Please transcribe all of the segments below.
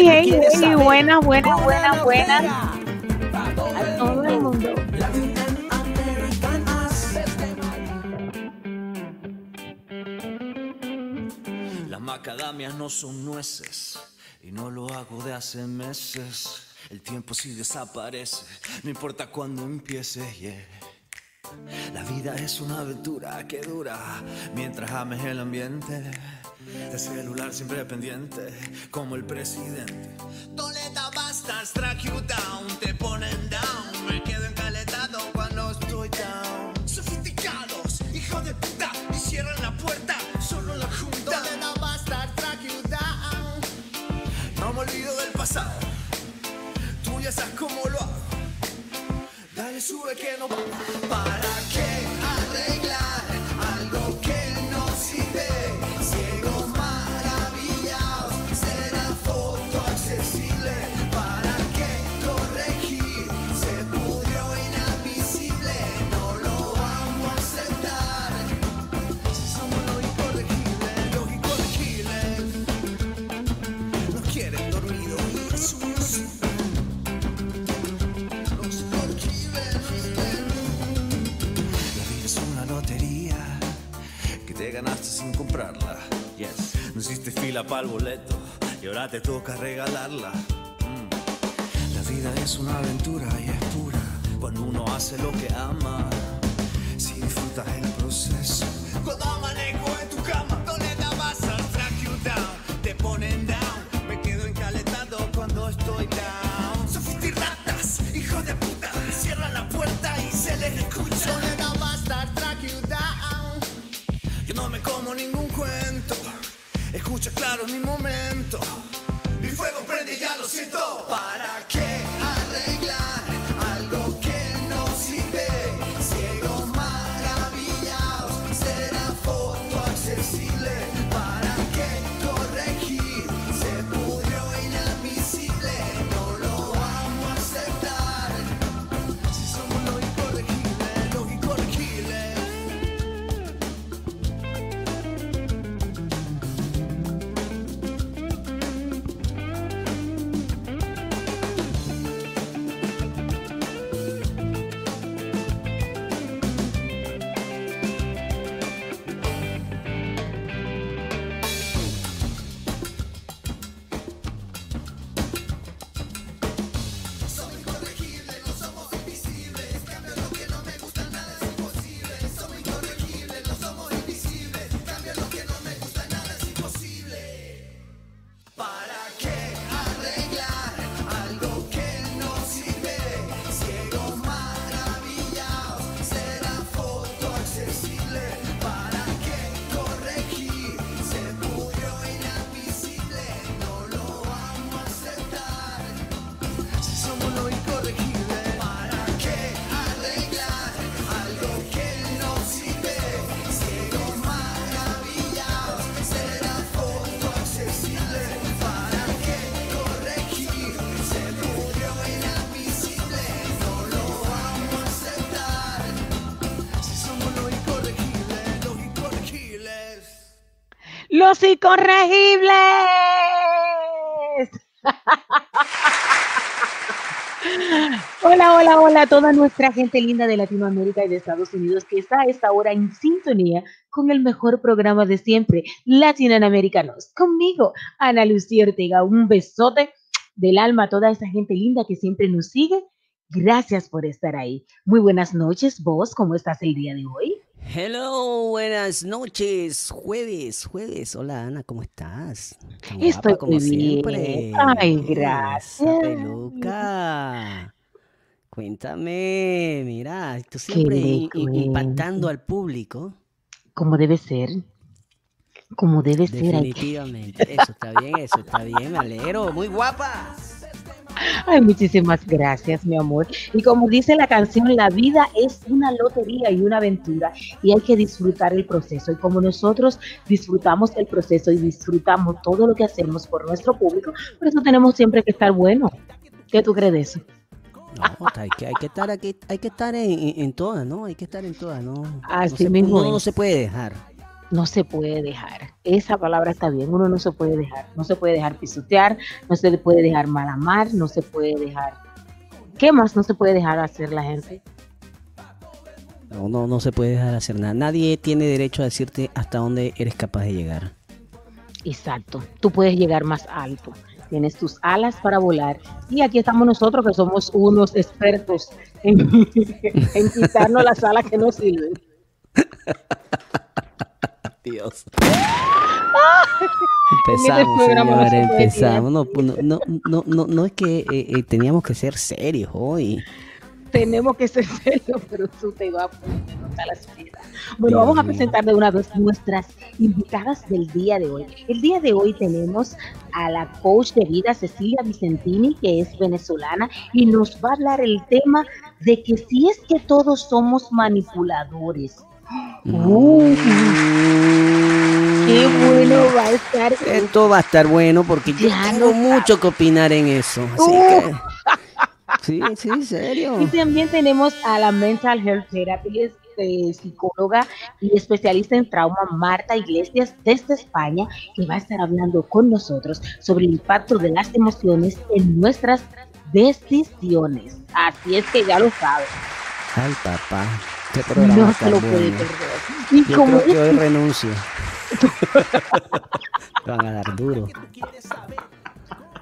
Hey, hey, quieres hey, saber. buenas, buenas, todo A el todo el mundo. Las macadamias no son nueces y no lo hago de hace meses. El tiempo sí desaparece, no importa cuándo empiece. yeah. La vida es una aventura que dura mientras ames el ambiente. El celular siempre pendiente, como el presidente. Toleta bastards track you down, te ponen down. Me quedo encaletado cuando estoy down. Sofisticados, hijo de puta, y cierran la puerta, solo la junta. Toleta bastards track you down. No me olvido del pasado, tú ya sabes cómo lo hago. Dale, sube que no ¿Para qué hiciste fila para el boleto y ahora te toca regalarla. Mm. La vida es una aventura y es pura cuando uno hace lo que ama. Si disfrutas el proceso. Escucha claro mi momento. Mi fuego prende y ya lo siento. ¿Para qué Los incorregibles. Hola, hola, hola a toda nuestra gente linda de Latinoamérica y de Estados Unidos que está a esta hora en sintonía con el mejor programa de siempre, Latinoamericanos. Conmigo, Ana Lucía Ortega. Un besote del alma a toda esa gente linda que siempre nos sigue Gracias por estar ahí. Muy buenas noches, vos, ¿cómo estás el día de hoy? Hello, buenas noches. Jueves, jueves. Hola Ana, ¿cómo estás? Tan Estoy guapa, como siempre. Ay, gracias. peluca. Cuéntame, mira, tú siempre impactando al público. Como debe ser. Como debe ser. Definitivamente. Eso está bien, eso está bien. Me alegro. Muy guapa. Ay, muchísimas gracias, mi amor. Y como dice la canción, la vida es una lotería y una aventura y hay que disfrutar el proceso. Y como nosotros disfrutamos el proceso y disfrutamos todo lo que hacemos por nuestro público, por eso tenemos siempre que estar bueno. ¿Qué tú crees de eso? No, hay que, hay que estar aquí, hay que estar en, en, todas, ¿no? Hay que estar en todas, ¿no? Así no mismo. no se puede dejar no se puede dejar. Esa palabra está bien, uno no se puede dejar. No se puede dejar pisotear, no se puede dejar mal amar, no se puede dejar. ¿Qué más no se puede dejar hacer la gente? No, no, no se puede dejar hacer nada. Nadie tiene derecho a decirte hasta dónde eres capaz de llegar. Exacto. Tú puedes llegar más alto. Tienes tus alas para volar. Y aquí estamos nosotros que somos unos expertos en, en quitarnos las alas que no sirven. Dios. Empezamos, señores, empezamos. No, no, no, no, no es que eh, eh, teníamos que ser serios hoy. Tenemos que ser serios, pero tú te vas a las piedras. Bueno, vamos a presentar de una vez nuestras invitadas del día de hoy. El día de hoy tenemos a la coach de vida Cecilia Vicentini, que es venezolana, y nos va a hablar el tema de que si es que todos somos manipuladores Uh, qué bueno va a estar. Esto va a estar bueno porque yo tengo mucho que opinar en eso. Así uh. que. Sí, sí, serio. Y también tenemos a la Mental Health Therapist, este, psicóloga y especialista en trauma, Marta Iglesias, desde España, que va a estar hablando con nosotros sobre el impacto de las emociones en nuestras decisiones. Así es que ya lo saben. Ay, papá. Este no se lo puede perder. Y Yo como creo que hoy renuncio. Me van a dar duro.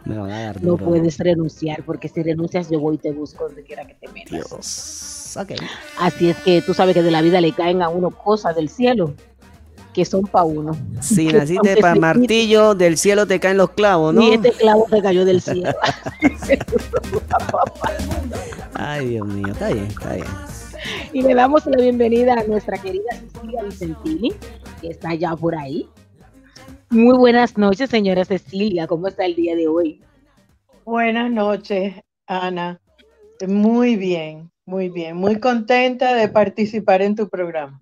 Me van a dar duro. No puedes renunciar, porque si renuncias yo voy y te busco donde quiera que te metas. Dios. Okay. Así es que tú sabes que de la vida le caen a uno cosas del cielo que son para uno. Si naciste para martillo, del cielo te caen los clavos, ¿no? Y este clavo te cayó del cielo. Ay, Dios mío, está bien, está bien y le damos la bienvenida a nuestra querida Cecilia Vicentini, que está ya por ahí. Muy buenas noches, señora Cecilia. ¿Cómo está el día de hoy? Buenas noches, Ana. Muy bien, muy bien. Muy contenta de participar en tu programa.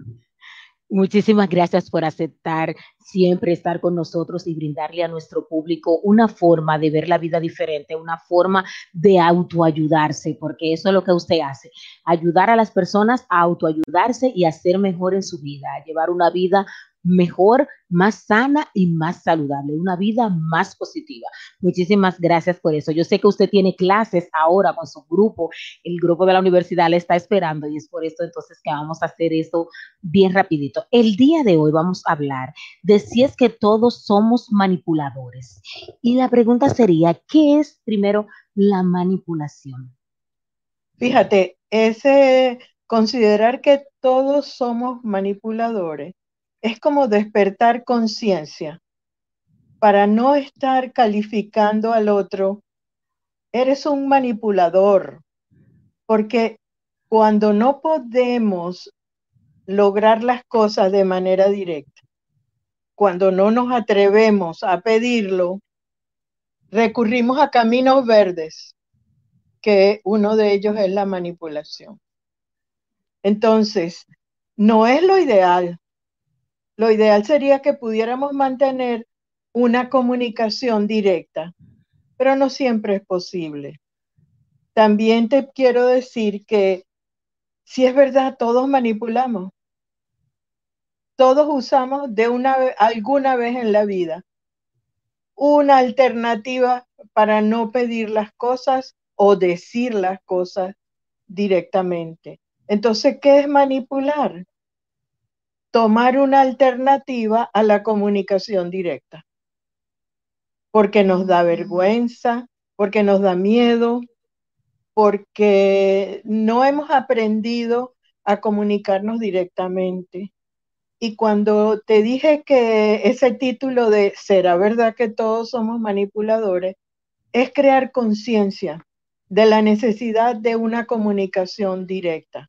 Muchísimas gracias por aceptar siempre estar con nosotros y brindarle a nuestro público una forma de ver la vida diferente, una forma de autoayudarse, porque eso es lo que usted hace, ayudar a las personas a autoayudarse y a ser mejor en su vida, a llevar una vida mejor, más sana y más saludable, una vida más positiva. Muchísimas gracias por eso. Yo sé que usted tiene clases ahora con su grupo, el grupo de la universidad le está esperando y es por eso entonces que vamos a hacer esto bien rapidito. El día de hoy vamos a hablar de si es que todos somos manipuladores. Y la pregunta sería, ¿qué es primero la manipulación? Fíjate, ese considerar que todos somos manipuladores es como despertar conciencia para no estar calificando al otro. Eres un manipulador, porque cuando no podemos lograr las cosas de manera directa, cuando no nos atrevemos a pedirlo, recurrimos a caminos verdes, que uno de ellos es la manipulación. Entonces, no es lo ideal, lo ideal sería que pudiéramos mantener una comunicación directa, pero no siempre es posible. También te quiero decir que si es verdad, todos manipulamos. Todos usamos de una alguna vez en la vida una alternativa para no pedir las cosas o decir las cosas directamente. Entonces, ¿qué es manipular? Tomar una alternativa a la comunicación directa, porque nos da vergüenza, porque nos da miedo, porque no hemos aprendido a comunicarnos directamente. Y cuando te dije que ese título de ¿será verdad que todos somos manipuladores? es crear conciencia de la necesidad de una comunicación directa.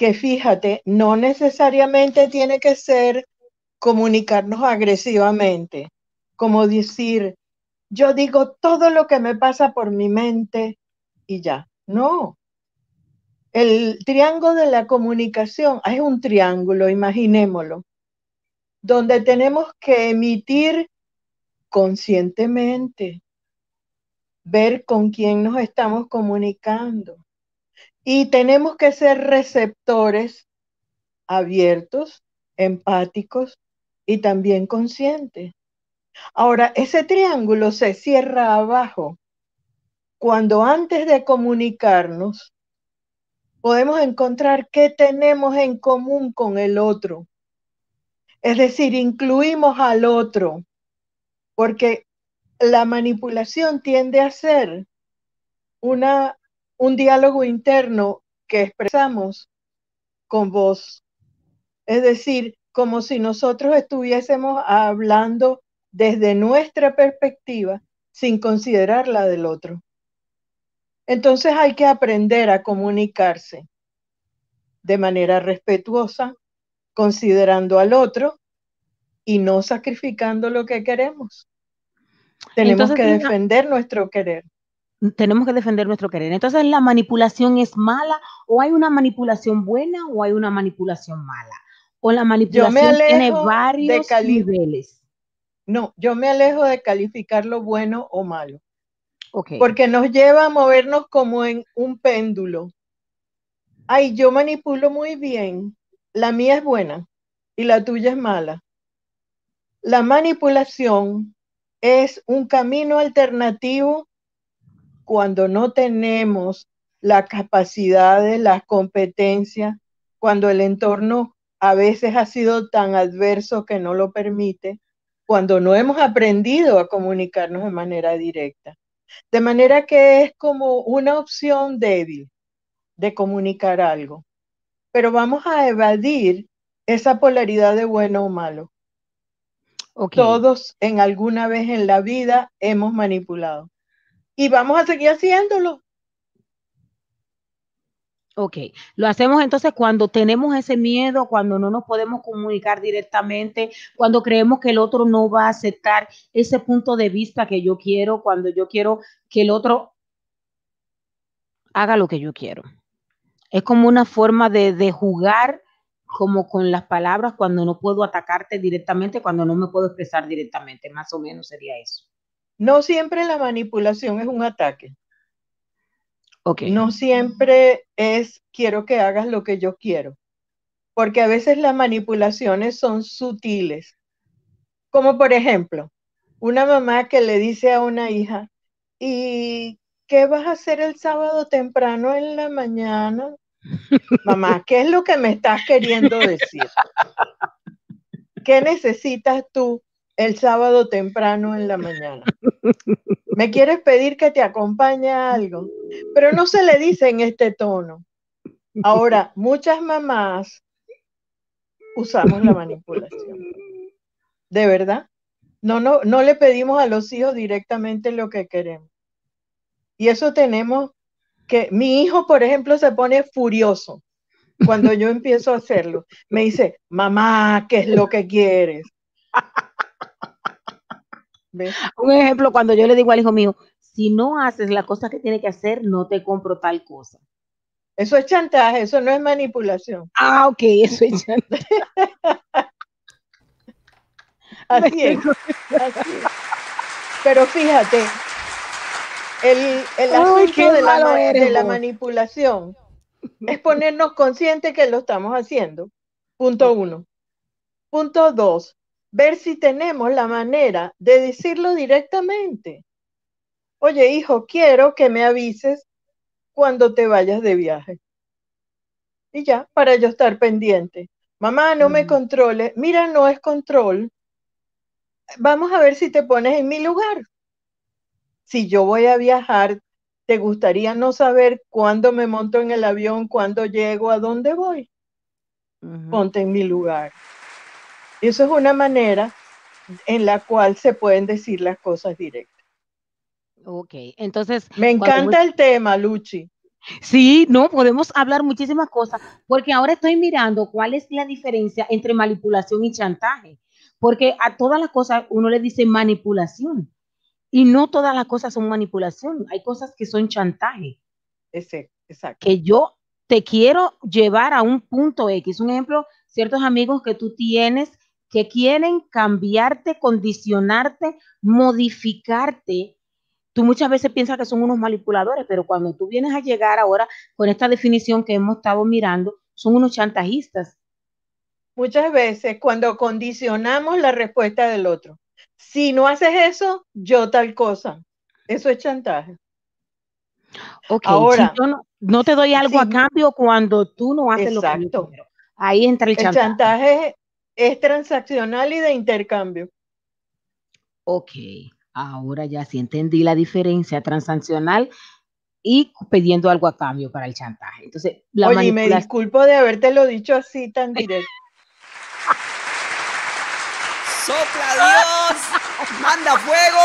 Que fíjate, no necesariamente tiene que ser comunicarnos agresivamente, como decir, yo digo todo lo que me pasa por mi mente y ya. No. El triángulo de la comunicación es un triángulo, imaginémoslo, donde tenemos que emitir conscientemente, ver con quién nos estamos comunicando. Y tenemos que ser receptores abiertos, empáticos y también conscientes. Ahora, ese triángulo se cierra abajo cuando antes de comunicarnos podemos encontrar qué tenemos en común con el otro. Es decir, incluimos al otro, porque la manipulación tiende a ser una, un diálogo interno que expresamos con voz. Es decir, como si nosotros estuviésemos hablando desde nuestra perspectiva sin considerar la del otro. Entonces hay que aprender a comunicarse de manera respetuosa, considerando al otro y no sacrificando lo que queremos. Tenemos que defender nuestro querer. Tenemos que defender nuestro querer. Entonces, ¿la manipulación es mala o hay una manipulación buena o hay una manipulación mala? O la manipulación tiene varios niveles. No, yo me alejo de calificar lo bueno o malo. Porque nos lleva a movernos como en un péndulo. Ay, yo manipulo muy bien. La mía es buena y la tuya es mala. La manipulación es un camino alternativo cuando no tenemos la capacidad, las competencias, cuando el entorno a veces ha sido tan adverso que no lo permite, cuando no hemos aprendido a comunicarnos de manera directa. De manera que es como una opción débil de comunicar algo. Pero vamos a evadir esa polaridad de bueno o malo. Todos en alguna vez en la vida hemos manipulado. Y vamos a seguir haciéndolo. Ok, lo hacemos entonces cuando tenemos ese miedo, cuando no nos podemos comunicar directamente, cuando creemos que el otro no va a aceptar ese punto de vista que yo quiero, cuando yo quiero que el otro haga lo que yo quiero. Es como una forma de, de jugar como con las palabras cuando no puedo atacarte directamente, cuando no me puedo expresar directamente, más o menos sería eso. No siempre la manipulación es un ataque. Okay. No siempre es quiero que hagas lo que yo quiero, porque a veces las manipulaciones son sutiles. Como por ejemplo, una mamá que le dice a una hija, ¿y qué vas a hacer el sábado temprano en la mañana? Mamá, ¿qué es lo que me estás queriendo decir? ¿Qué necesitas tú el sábado temprano en la mañana? ¿Me quieres pedir que te acompañe a algo? Pero no se le dice en este tono. Ahora, muchas mamás usamos la manipulación. ¿De verdad? No, no, no le pedimos a los hijos directamente lo que queremos. Y eso tenemos que mi hijo, por ejemplo, se pone furioso cuando yo empiezo a hacerlo. Me dice, mamá, ¿qué es lo que quieres? Un ejemplo, cuando yo le digo al hijo mío, si no haces la cosa que tiene que hacer, no te compro tal cosa. Eso es chantaje, eso no es manipulación. Ah, ok, eso es chantaje. así, es, así es. Pero fíjate, el, asunto de, la, manipulación es ponernos conscientes que lo estamos haciendo. Punto uno. Punto dos, ver si tenemos la manera de decirlo directamente. Oye, hijo, quiero que me avises cuando te vayas de viaje. Y ya, para yo estar pendiente. Mamá, no me controle. Mira, no es control. Vamos a ver si te pones en mi lugar si yo voy a viajar, ¿Te gustaría no saber cuándo me monto en el avión, cuándo llego, a dónde voy? Ponte en mi lugar. Eso es una manera en la cual se pueden decir las cosas directas. Ok, entonces... Me encanta el tema, Luchi. Sí, no, podemos hablar muchísimas cosas, porque ahora estoy mirando cuál es la diferencia entre manipulación y chantaje, porque a todas las cosas uno le dice manipulación, y no todas las cosas son manipulación, hay cosas que son chantaje. exacto. Que yo te quiero llevar a un punto X, un ejemplo, ciertos amigos que tú tienes que quieren cambiarte, condicionarte, modificarte tú muchas veces piensas que son unos manipuladores, pero cuando tú vienes a llegar ahora con esta definición que hemos estado mirando, son unos chantajistas. Muchas veces cuando condicionamos la respuesta del otro, si no haces eso, yo tal cosa, eso es chantaje. Ok, ahora, yo no, te doy algo a cambio cuando tú no haces lo que yo quiero. Ahí entra el chantaje. El chantaje es transaccional y de intercambio. Ok. Ahora ya sí entendí la diferencia transaccional y pidiendo algo a cambio para el chantaje. Entonces, la Oye, me disculpo de haberte lo dicho así tan directo. ¡Sopla Dios! ¡Manda fuego!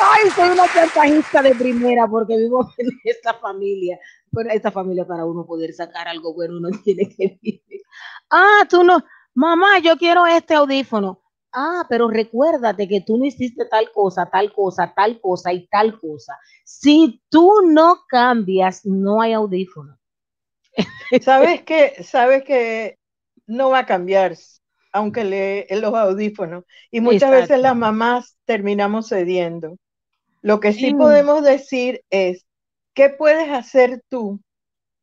Ay, soy una chantajista de primera porque vivo en esta familia. Pero esta familia para uno poder sacar algo bueno uno tiene que vivir. Ah, tú no, mamá, yo quiero este audífono. Ah, pero recuérdate que tú no hiciste tal cosa, tal cosa, tal cosa y tal cosa. Si tú no cambias, no hay audífono. Sabes que, sabes que no va a cambiar, aunque le los audífonos. Y muchas veces las mamás terminamos cediendo. Lo que sí podemos decir es, ¿qué puedes hacer tú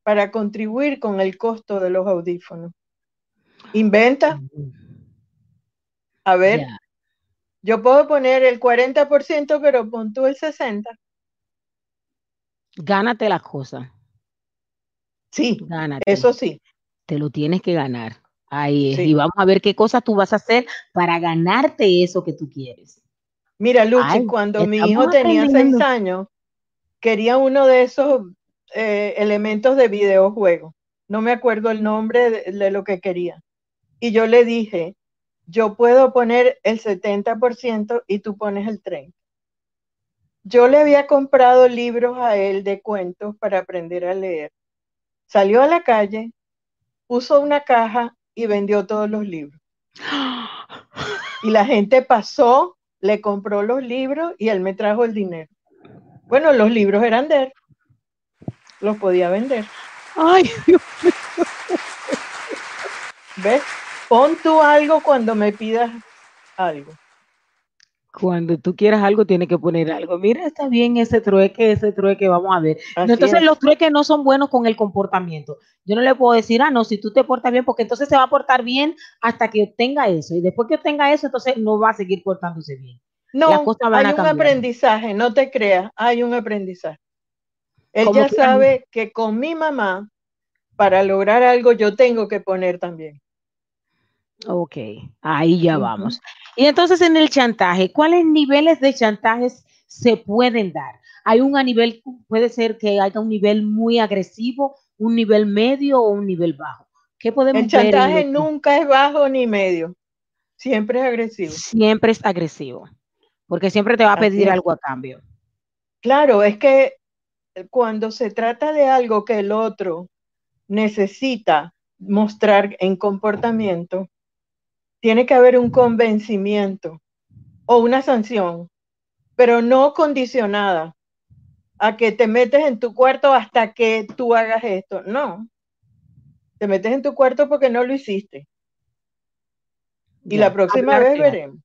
para contribuir con el costo de los audífonos? Inventa. A ver, yo puedo poner el 40%, pero pon tú el 60%. Gánate las cosas. Sí, Gánate. eso sí. Te lo tienes que ganar. Ahí es. Y vamos a ver qué cosas tú vas a hacer para ganarte eso que tú quieres. Mira, Luchi, cuando mi hijo tenía seis años, quería uno de esos eh, elementos de videojuego. No me acuerdo el nombre de, lo que quería. Y yo le dije, yo puedo poner el 70% y tú pones el 30%. Yo le había comprado libros a él de cuentos para aprender a leer. Salió a la calle, puso una caja y vendió todos los libros. Y la gente pasó, le compró los libros y él me trajo el dinero. Bueno, los libros eran de él. Los podía vender. Ay, Dios mío. ¿Ves? Pon tú algo cuando me pidas algo. Cuando tú quieras algo, tienes que poner algo. Mira, está bien ese trueque, ese trueque, vamos a ver. entonces, los trueques no son buenos con el comportamiento. Yo no le puedo decir, ah, no, si tú te portas bien, porque entonces se va a portar bien hasta que obtenga eso. Y después que obtenga eso, entonces no va a seguir portándose bien. No, hay un aprendizaje, no te creas, hay un aprendizaje. Él ya sabe que con mi mamá, para lograr algo, yo tengo que poner también. Ok, ahí ya vamos. Y entonces en el chantaje, ¿cuáles niveles de chantajes se pueden dar? Hay un a nivel, puede ser que haya un nivel muy agresivo, un nivel medio o un nivel bajo. ¿Qué podemos el chantaje nunca es bajo ni medio, siempre es agresivo. Siempre es agresivo, porque siempre te va a pedir algo a cambio. Claro, es que cuando se trata de algo que el otro necesita mostrar en comportamiento, tiene que haber un convencimiento o una sanción, pero no condicionada a que te metes en tu cuarto hasta que tú hagas esto. No, te metes en tu cuarto porque no lo hiciste. Y la próxima vez veremos.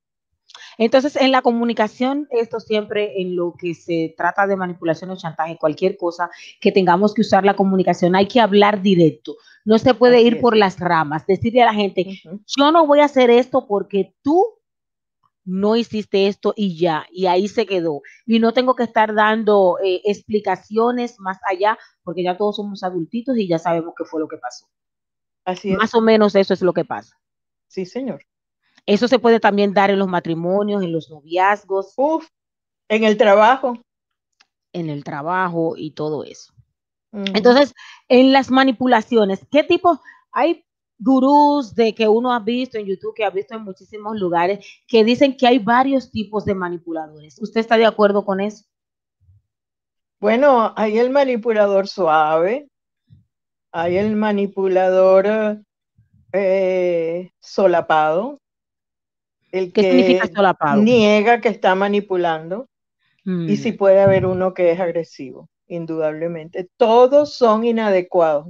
Entonces, en la comunicación, esto siempre en lo que se trata de manipulación o chantaje, cualquier cosa que tengamos que usar la comunicación, hay que hablar directo. No se puede ir por las ramas, decirle a la gente, yo no voy a hacer esto porque tú no hiciste esto y ya, y ahí se quedó. Y no tengo que estar dando eh, explicaciones más allá, porque ya todos somos adultitos y ya sabemos qué fue lo que pasó. Así es. Más o menos eso es lo que pasa. Sí, señor. Eso se puede también dar en los matrimonios, en los noviazgos. Uf, en el trabajo. en el trabajo y todo eso. Entonces, en las manipulaciones, ¿qué tipo? Hay gurús de que uno ha visto en YouTube, que ha visto en muchísimos lugares, que dicen que hay varios tipos de manipuladores. ¿Usted está de acuerdo con eso? Bueno, hay el manipulador suave, hay el manipulador eh, solapado, el ¿Qué que significa solapado? niega que está manipulando, y Mm, sí puede haber uno que es agresivo, indudablemente. Todos son inadecuados.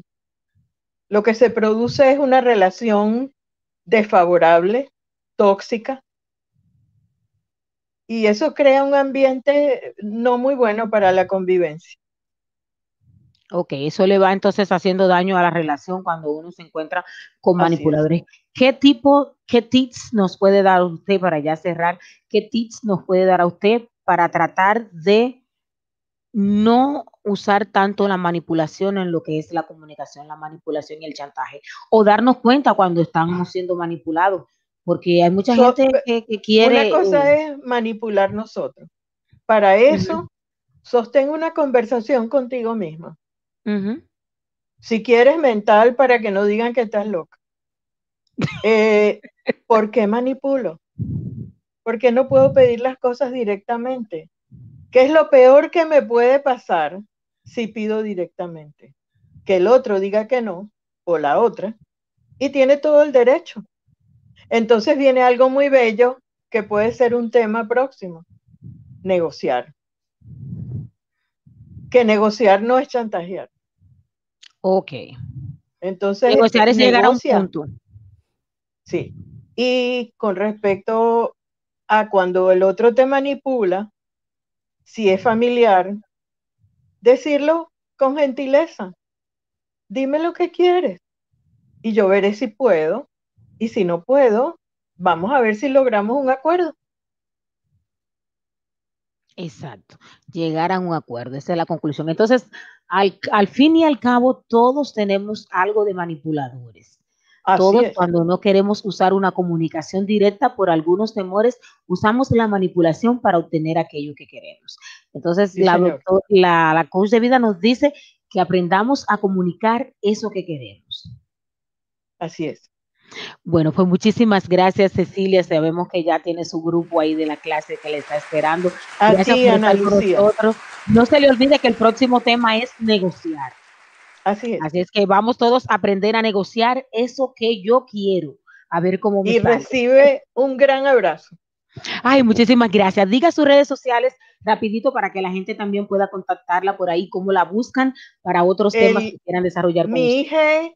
Lo que se produce es una relación desfavorable, tóxica, y eso crea un ambiente no muy bueno para la convivencia. Ok, eso le va entonces haciendo daño a la relación cuando uno se encuentra con Así es. ¿Qué tipo, qué tips nos puede dar usted para ya cerrar? ¿Qué tips nos puede dar a usted para tratar de no usar tanto la manipulación en lo que es la comunicación, la manipulación y el chantaje? O darnos cuenta cuando estamos siendo manipulados, porque hay mucha So- gente que, que quiere... Una cosa eh, es manipular nosotros. Para eso, sostén una conversación contigo misma. Si quieres mental para que no digan que estás loca. Eh, ¿Por qué manipulo? Porque no puedo pedir las cosas directamente. ¿Qué es lo peor que me puede pasar si pido directamente? Que el otro diga que no, o la otra, y tiene todo el derecho. Entonces viene algo muy bello que puede ser un tema próximo, negociar. Que negociar no es chantajear. Ok. Entonces, Negociar es llegar a un punto. Sí. Y con respecto a cuando el otro te manipula, si es familiar, decirlo con gentileza. Dime lo que quieres y yo veré si puedo. Y si no puedo, vamos a ver si logramos un acuerdo. Exacto, llegar a un acuerdo, esa es la conclusión. Entonces, al, fin y al cabo, todos tenemos algo de manipuladores. Así Todos es. cuando no queremos usar una comunicación directa por algunos temores, usamos la manipulación para obtener aquello que queremos. Entonces, Sí, la, doctor- la, la coach de vida nos dice que aprendamos a comunicar eso que queremos. Así es. Bueno, pues muchísimas gracias, Cecilia. Sabemos que ya tiene su grupo ahí de la clase que le está esperando. A Gracias por Ana estar con Lucía. nosotros. No se le olvide que el próximo tema es negociar. Así es. Así es que vamos todos a aprender a negociar eso que yo quiero. A ver cómo me Y sale. recibe un gran abrazo. Ay, muchísimas gracias. Diga sus redes sociales rapidito para que la gente también pueda contactarla por ahí, cómo la buscan para otros temas que quieran desarrollar Mi hija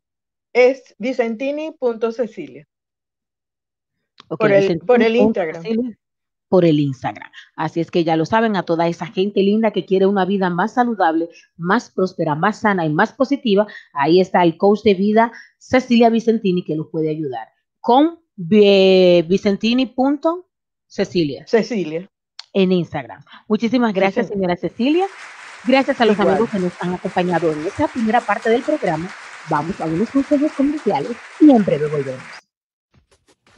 es vicentini.cecilia. Ok, por el- por el Instagram. Por el Instagram. Así es que ya lo saben a toda esa gente linda que quiere una vida más saludable, más próspera, más sana y más positiva. Ahí está el coach de vida Cecilia Vicentini que los puede ayudar con vicentini.cecilia Cecilia. en Instagram. Muchísimas gracias, señor. señora Cecilia. Gracias a los Igual. amigos que nos han acompañado en esta primera parte del programa. Vamos a unos consejos comerciales y en breve volvemos.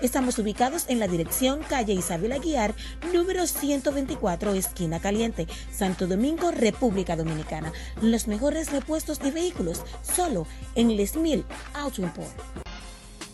Estamos ubicados en la dirección calle Isabel Aguiar, número 124, esquina caliente, Santo Domingo, República Dominicana. Los mejores repuestos de vehículos, solo en Les Mil Auto Import.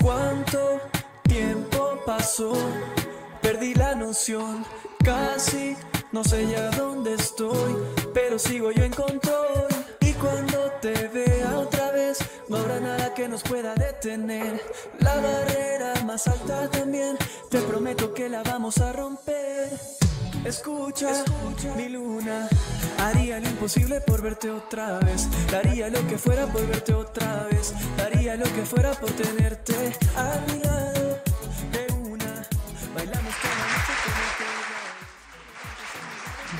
¿Cuánto tiempo pasó? Perdí la noción, casi no sé ya dónde estoy, pero sigo yo en control. Y cuando te vea otra vez, no habrá nada nos pueda detener. La barrera más alta también, te prometo que la vamos a romper. Escucha, mi luna, haría lo imposible por verte otra vez. Daría lo que fuera por verte otra vez. Daría lo que fuera por tenerte a mi lado. De una, bailamos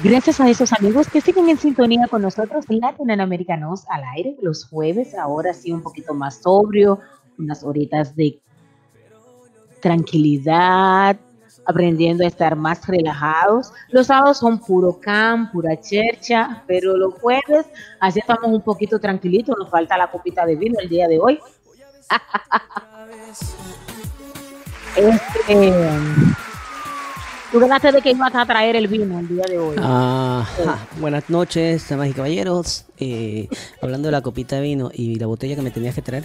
Gracias a esos amigos que siguen en sintonía con nosotros, Latinoamericanos al aire los jueves, ahora sí un poquito más sobrio, unas horitas de tranquilidad, aprendiendo a estar más relajados. Los sábados son puro cam, pura chercha, pero los jueves así estamos un poquito tranquilitos, nos falta la copita de vino el día de hoy. este, tú ganaste de que ibas a traer el vino el día de hoy. Ah, buenas noches, damas y caballeros. Eh, hablando de la copita de vino y la botella que me tenías que traer.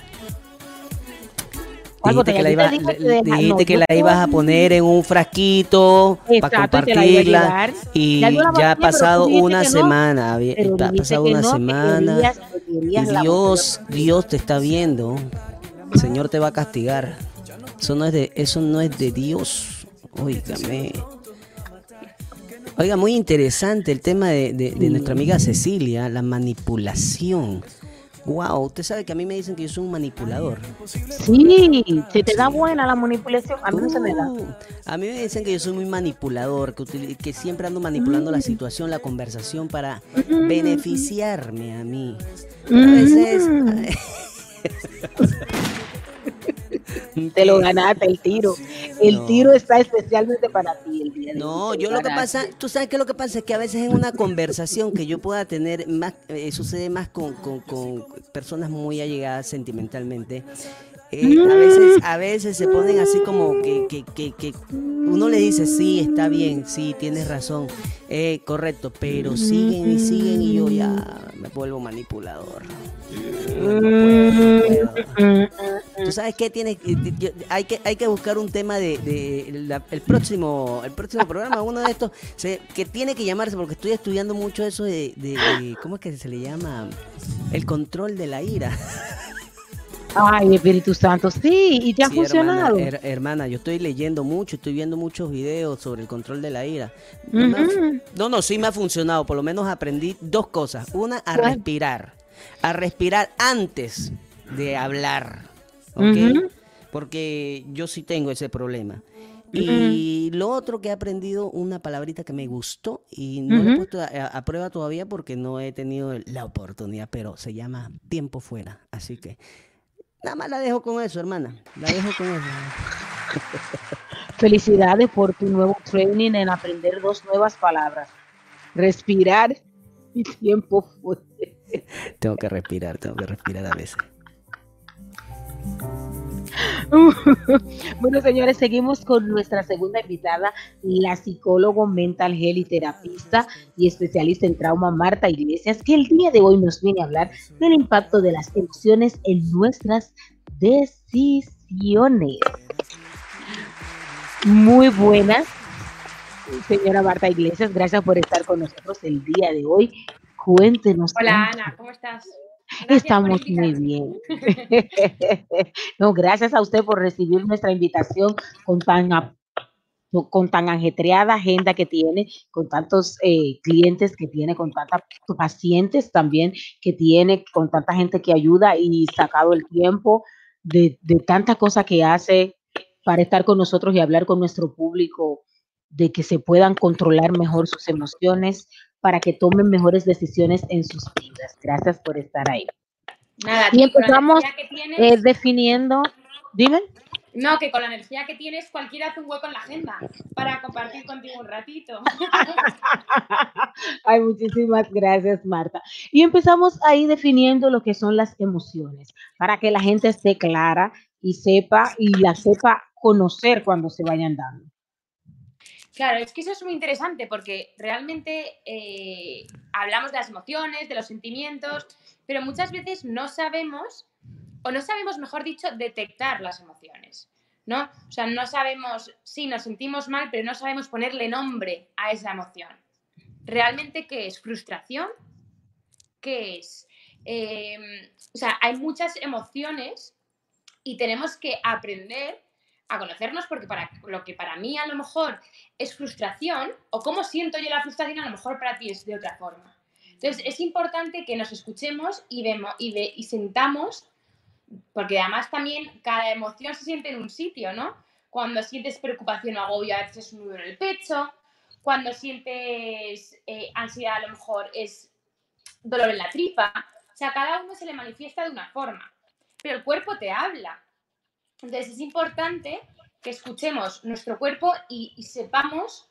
Dijiste que, la, iba, dijiste que la ibas a poner en un frasquito para compartirla y, ya ha pasado una semana, ha pasado una semana y Dios, Dios te está viendo, el Señor te va a castigar. Eso no es de, eso no es de Dios. Óigame. Oiga, muy interesante el tema de, de nuestra amiga Cecilia, la manipulación. Wow, usted sabe que a mí me dicen que yo soy un manipulador. Sí, si te da buena la manipulación, a mí no se me da. Uh, a mí me dicen que yo soy muy manipulador, que, que siempre ando manipulando la mm. situación, la conversación para mm. beneficiarme a mí. a veces... Mm. Te lo ganaste el tiro. El tiro está especialmente para ti el día No, yo lo que pasa, tú sabes que lo que pasa es que a veces en una conversación que yo pueda tener, más eh, sucede más con, con, con personas muy allegadas sentimentalmente, eh, a, veces, a veces se ponen así como que, que, que, que, uno le dice, sí, está bien, sí, tienes razón, eh, correcto, pero siguen y siguen y yo ya me vuelvo manipulador. Tú sabes qué tiene, hay que hay que buscar un tema de, de el próximo el próximo programa, uno de estos que tiene que llamarse porque estoy estudiando mucho eso de cómo es que se le llama el control de la ira. Ay, Espíritu Santo, sí, y te ha funcionado. Hermana, yo estoy leyendo mucho, estoy viendo muchos videos sobre el control de la ira. No, no, sí me ha funcionado, por lo menos aprendí dos cosas. Una, a respirar, a respirar antes de hablar, ¿ok? Porque yo sí tengo ese problema. Y lo otro que he aprendido, una palabrita que me gustó y no la he puesto a, prueba todavía porque no he tenido la oportunidad, pero se llama tiempo fuera. Así que Nada más la dejo con eso, hermana. La dejo con eso. Felicidades por tu nuevo training en aprender dos nuevas palabras. Respirar y tiempo fuera. Tengo que respirar, tengo que respirar a veces. bueno, señores, seguimos con nuestra segunda invitada, la psicólogo mental health y terapista y especialista en trauma, Marta Iglesias, que el día de hoy nos viene a hablar del impacto de las emociones en nuestras decisiones. Muy buenas, señora Marta Iglesias, gracias por estar con nosotros el día de hoy. Cuéntenos. Hola Ana, ¿cómo estás? Estamos muy bien. no, gracias a usted por recibir nuestra invitación con tan con tan ajetreada agenda que tiene, con tantos eh, clientes que tiene, con tantos pacientes también que tiene, con tanta gente que ayuda y sacado el tiempo de, de tanta cosa que hace para estar con nosotros y hablar con nuestro público de que se puedan controlar mejor sus emociones, para que tomen mejores decisiones en sus vidas. Gracias por estar ahí. Nada, y empezamos eh, definiendo, dime. No, que con la energía que tienes cualquiera hace un hueco en la agenda para compartir contigo un ratito. Ay, muchísimas gracias, Marta. Y empezamos ahí definiendo lo que son las emociones, para que la gente esté clara y sepa y la sepa conocer cuando se vayan dando. Claro, es que eso es muy interesante porque realmente eh, hablamos de las emociones, de los sentimientos, pero muchas veces no sabemos, o no sabemos, mejor dicho, detectar las emociones. ¿no? O sea, no sabemos, sí, nos sentimos mal, pero no sabemos ponerle nombre a esa emoción. ¿Realmente qué es? ¿Frustración? ¿Qué es? Em, o sea, hay muchas emociones y tenemos que aprender a conocernos porque para lo que para mí a lo mejor es frustración o cómo siento yo la frustración a lo mejor para ti es de otra forma. Entonces es importante que nos escuchemos y vemos y, y sentamos porque además también cada emoción se siente en un sitio, ¿no? Cuando sientes preocupación o agobio a veces es un nudo en el pecho, cuando sientes eh, ansiedad a lo mejor es dolor en la tripa, o sea, cada uno se le manifiesta de una forma, pero el cuerpo te habla. Entonces es importante que escuchemos nuestro cuerpo y, sepamos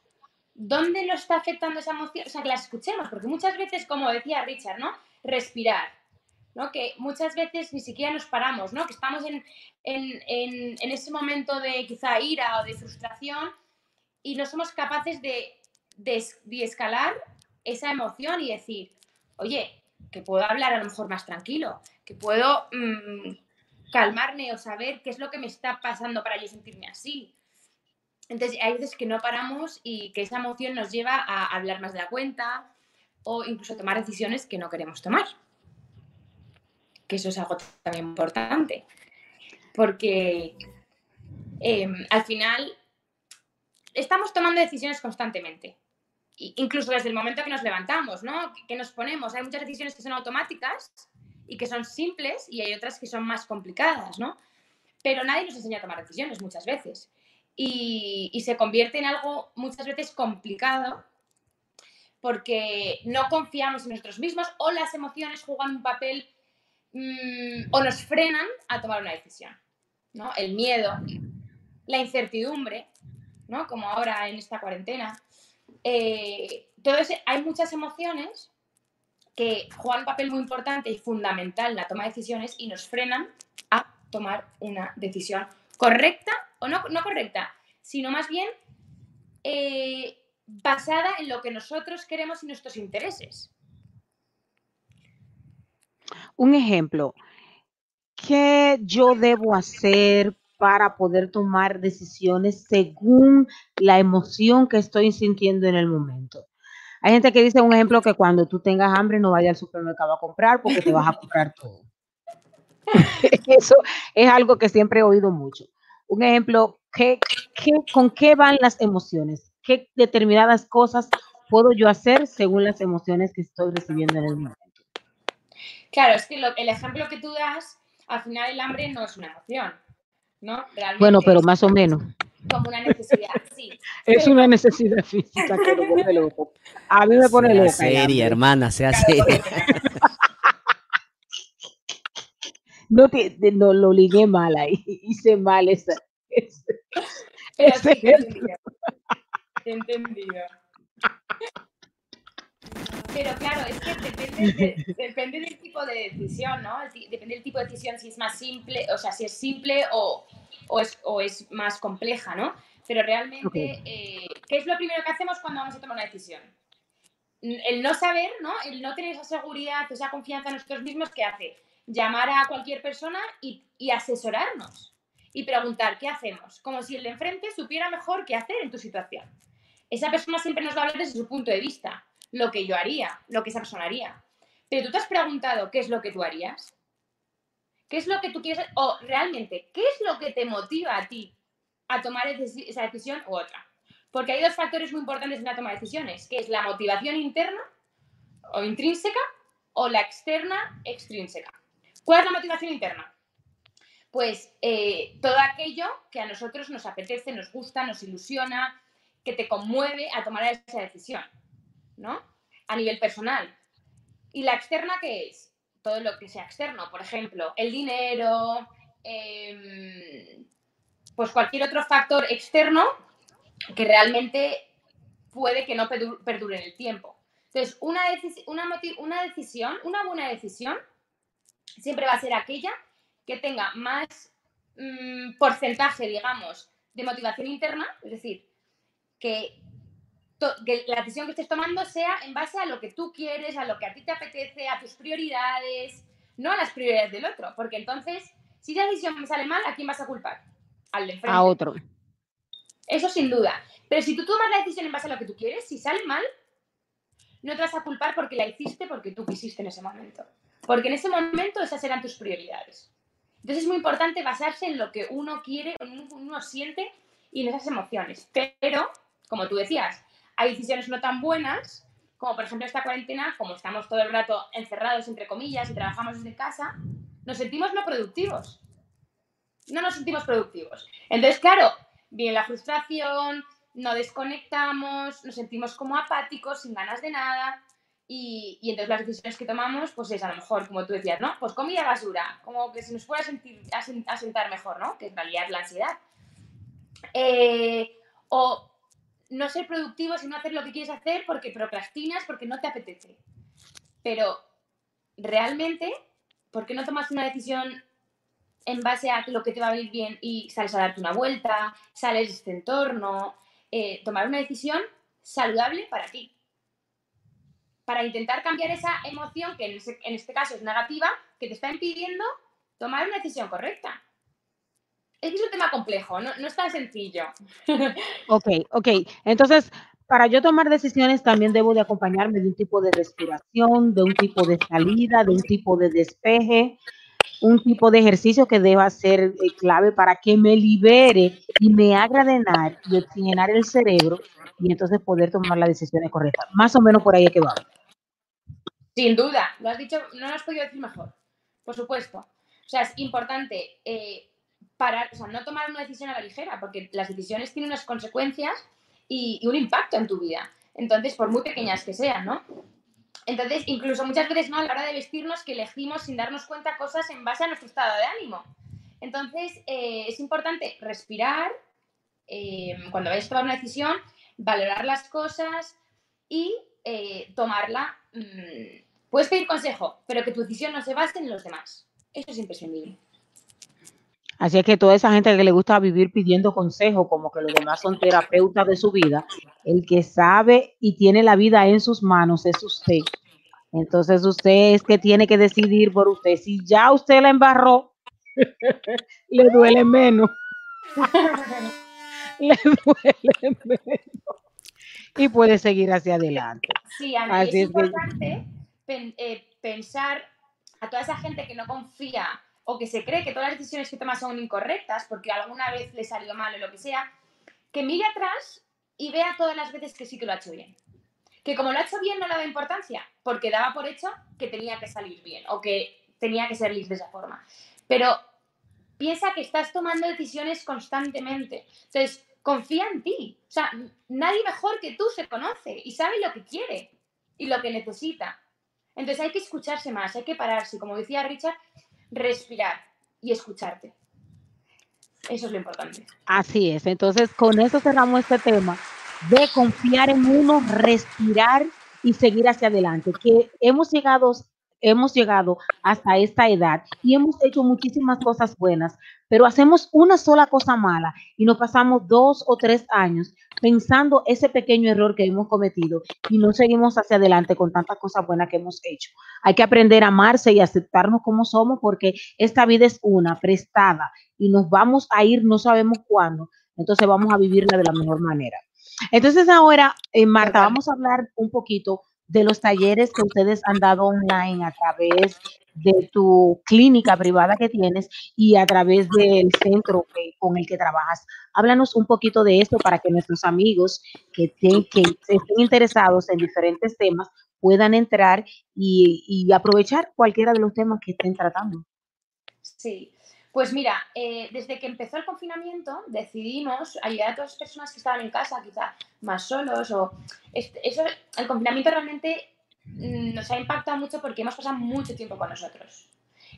dónde lo está afectando esa emoción, o sea, que la escuchemos, porque muchas veces, como decía Richard, ¿no? Respirar que muchas veces ni siquiera nos paramos, ¿no? Que estamos en, ese momento de quizá ira o de frustración y no somos capaces de, de, escalar esa emoción y decir, oye, que puedo hablar a lo mejor más tranquilo, que puedo mm, calmarme o saber qué es lo que me está pasando para yo sentirme así. Entonces, hay veces que no paramos y que esa emoción nos lleva a hablar más de la cuenta o incluso tomar decisiones que no queremos tomar que eso es algo también importante. Porque em, al final estamos tomando decisiones constantemente. Incluso desde el momento que nos levantamos, ¿no? Que nos ponemos. Hay muchas decisiones que son automáticas y que son simples y hay otras que son más complicadas, ¿no? Pero nadie nos enseña a tomar decisiones muchas veces. Y, se convierte en algo muchas veces complicado porque no confiamos en nosotros mismos o las emociones juegan un papel Mm, o nos frenan a tomar una decisión. ¿no? El miedo, la incertidumbre, ¿no? como ahora en esta cuarentena. Eh, todo hay muchas emociones que juegan un papel muy importante y fundamental en la toma de decisiones y nos frenan a tomar una decisión correcta o no, no correcta, sino más bien eh, basada en lo que nosotros queremos y nuestros intereses. Un ejemplo, ¿qué yo debo hacer para poder tomar decisiones según la emoción que estoy sintiendo en el momento? Hay gente que dice un ejemplo que cuando tú tengas hambre no vayas al supermercado a comprar porque te vas a comprar todo. Eso es algo que siempre he oído mucho. Un ejemplo, ¿qué, con qué van las emociones? ¿Qué determinadas cosas puedo yo hacer según las emociones que estoy recibiendo en el momento? Claro, es que el ejemplo que tú das, al final el hambre no es una emoción, ¿no? bueno, pero más o menos. Como una necesidad, sí. Es una necesidad física que lo vuelve loco. A mí me pone loco. seria, hermana, sea seria. No, te, no, lo ligué mal ahí, hice mal esa. Pero sí, entendido. entendido. Pero claro, es que depende, del tipo de decisión, ¿no? Depende del tipo de decisión, si es más simple, o sea, si es simple o, es, o es, más compleja, ¿no? Pero realmente, eh, ¿qué es lo primero que hacemos cuando vamos a tomar una decisión? El no saber, ¿no? El no tener esa seguridad, esa confianza en nosotros mismos, ¿qué hace? Llamar a cualquier persona y, y asesorarnos y preguntar, ¿qué hacemos? Como si el de enfrente supiera mejor qué hacer en tu situación. Esa persona siempre nos va a hablar desde su punto de vista lo que yo haría, lo que esa persona haría. Pero tú te has preguntado qué es lo que tú harías. ¿Qué es lo que tú quieres? O realmente, ¿qué es lo que te motiva a ti a tomar esa decisión u otra? Porque hay dos factores muy importantes en la toma de decisiones, que es la motivación interna o intrínseca o la externa extrínseca. ¿Cuál es la motivación interna? Pues eh, todo aquello que a nosotros nos apetece, nos gusta, nos ilusiona, que te conmueve a tomar esa decisión. ¿no? A nivel personal. ¿Y la externa qué es? Todo lo que sea externo, por ejemplo, el dinero, em, pues cualquier otro factor externo que realmente puede que no perdure en el tiempo. Entonces, una, una, decisión, una buena decisión, siempre va a ser aquella que tenga más mm, porcentaje, digamos, de motivación interna, es decir, que que la decisión que estés tomando sea en base a lo que tú quieres, a lo que a ti te apetece, a tus prioridades, no a las prioridades del otro. Porque entonces, si la decisión me sale mal, ¿a quién vas a culpar? al de A enfrente. otro. Eso sin duda. Pero si tú tomas la decisión en base a lo que tú quieres, si sale mal, no te vas a culpar porque la hiciste porque tú quisiste en ese momento. Porque en ese momento esas eran tus prioridades. Entonces es muy importante basarse en lo que uno quiere, en lo que uno siente y en esas emociones. Pero, como tú decías, hay decisiones no tan buenas, como por ejemplo esta cuarentena, como estamos todo el rato encerrados, entre comillas, y trabajamos desde casa, nos sentimos no productivos. No nos sentimos productivos. Entonces, claro, viene la frustración, no desconectamos, nos sentimos como apáticos, sin ganas de nada. Y, entonces las decisiones que tomamos, pues es a lo mejor, como tú decías, ¿no? Pues comida basura, como que se nos pueda sentir, asen- asentar mejor, ¿no? Que en realidad la ansiedad. Eh, o no ser productivos y no hacer lo que quieres hacer porque procrastinas, porque no te apetece. Pero realmente, ¿por qué no tomas una decisión en base a lo que te va a venir bien y sales a darte una vuelta, sales de este entorno? Eh, tomar una decisión saludable para ti. Para intentar cambiar esa emoción, que en este caso es negativa, que te está impidiendo tomar una decisión correcta. Es un tema complejo, no, no es tan sencillo. Ok, ok. Entonces, para yo tomar decisiones también debo de acompañarme de un tipo de respiración, de un tipo de salida, de un tipo de despeje, un tipo de ejercicio que deba ser eh, clave para que me libere y me haga drenar y oxigenar el cerebro y entonces poder tomar las decisiones correctas. Más o menos por ahí es que va. Sin duda, lo has dicho, no lo has podido decir mejor. Por supuesto. O sea, es importante eh, parar, o sea, no tomar una decisión a la ligera, porque las decisiones tienen unas consecuencias y, un impacto en tu vida. Entonces, por muy pequeñas que sean, ¿no? Entonces, incluso muchas veces, ¿no? A la hora de vestirnos, que elegimos sin darnos cuenta cosas en base a nuestro estado de ánimo. Entonces, eh, es importante respirar eh, cuando vayas a tomar una decisión, valorar las cosas y eh, tomarla. mm, puedes pedir consejo, pero que tu decisión no se base en los demás. Eso es imprescindible. Así es que toda esa gente que le gusta vivir pidiendo consejo, como que los demás son terapeutas de su vida, el que sabe y tiene la vida en sus manos es usted. Entonces usted es que tiene que decidir por usted. Si ya usted la embarró, le duele menos. le duele menos. Y puede seguir hacia adelante. Sí, Ana, y Así es es que- importante pen- eh, pensar a toda esa gente que no confía o que se cree que todas las decisiones que toma son incorrectas porque alguna vez le salió mal o lo que sea, que mire atrás y vea todas las veces que sí que lo ha hecho bien. Que como lo ha hecho bien no le da importancia, porque daba por hecho que tenía que salir bien o que tenía que salir de esa forma. Pero piensa que estás tomando decisiones constantemente. Entonces, confía en ti. O sea, nadie mejor que tú se conoce y sabe lo que quiere y lo que necesita. Entonces hay que escucharse más, hay que pararse, como decía Richard, respirar y escucharte. Eso es lo importante. Así es. Entonces, con eso cerramos este tema de confiar en uno, respirar y seguir hacia adelante. Que hemos llegado, hemos llegado hasta esta edad y hemos hecho muchísimas cosas buenas, pero hacemos una sola cosa mala y nos pasamos dos o tres años pensando ese pequeño error que hemos cometido y no seguimos hacia adelante con tantas cosas buenas que hemos hecho. Hay que aprender a amarse y aceptarnos como somos porque esta vida es una prestada y nos vamos a ir no sabemos cuándo, entonces vamos a vivirla de la mejor manera. Entonces ahora, eh, Marta, vamos a hablar un poquito de los talleres que ustedes han dado online a través de tu clínica privada que tienes y a través del centro con el que trabajas. Háblanos un poquito de esto para que nuestros amigos que, te- que estén interesados en diferentes temas puedan entrar y, y aprovechar cualquiera de los temas que estén tratando. Sí. Pues mira, eh, desde que empezó el confinamiento decidimos ayudar a todas las personas que estaban en casa, quizá más solos o este- eso, el confinamiento realmente nos ha impactado mucho porque hemos pasado mucho tiempo con nosotros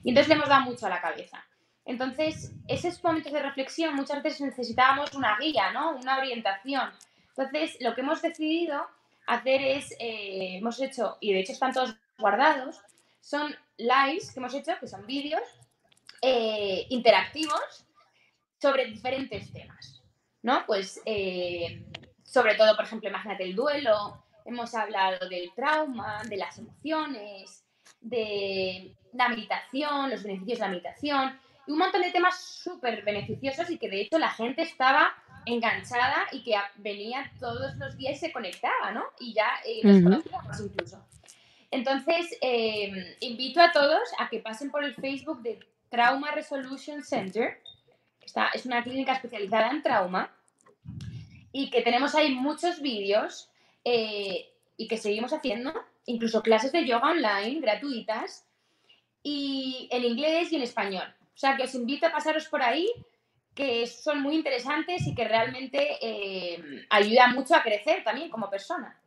y entonces le hemos dado mucho a la cabeza. Entonces, esos momentos de reflexión muchas veces necesitábamos una guía, ¿no? Una orientación. Entonces, lo que hemos decidido hacer es, eh, hemos hecho, y de hecho están todos guardados, son lives que hemos hecho, que son vídeos eh, interactivos sobre diferentes temas, ¿no? Pues eh, sobre todo, por ejemplo, imagínate el duelo, hemos hablado del trauma, de las emociones, de la meditación, los beneficios de la meditación, un montón de temas súper beneficiosos y que de hecho la gente estaba enganchada y que venía todos los días y se conectaba, ¿no? Y ya eh, los conocíamos incluso. Entonces, em, invito a todos a que pasen por el Facebook de Trauma Resolution Center. Esta es una clínica especializada en trauma y que tenemos ahí muchos vídeos eh, y que seguimos haciendo, incluso clases de yoga online gratuitas y en inglés y en español. O sea que os invito a pasaros por ahí, que son muy interesantes y que realmente eh, ayudan mucho a crecer también como persona.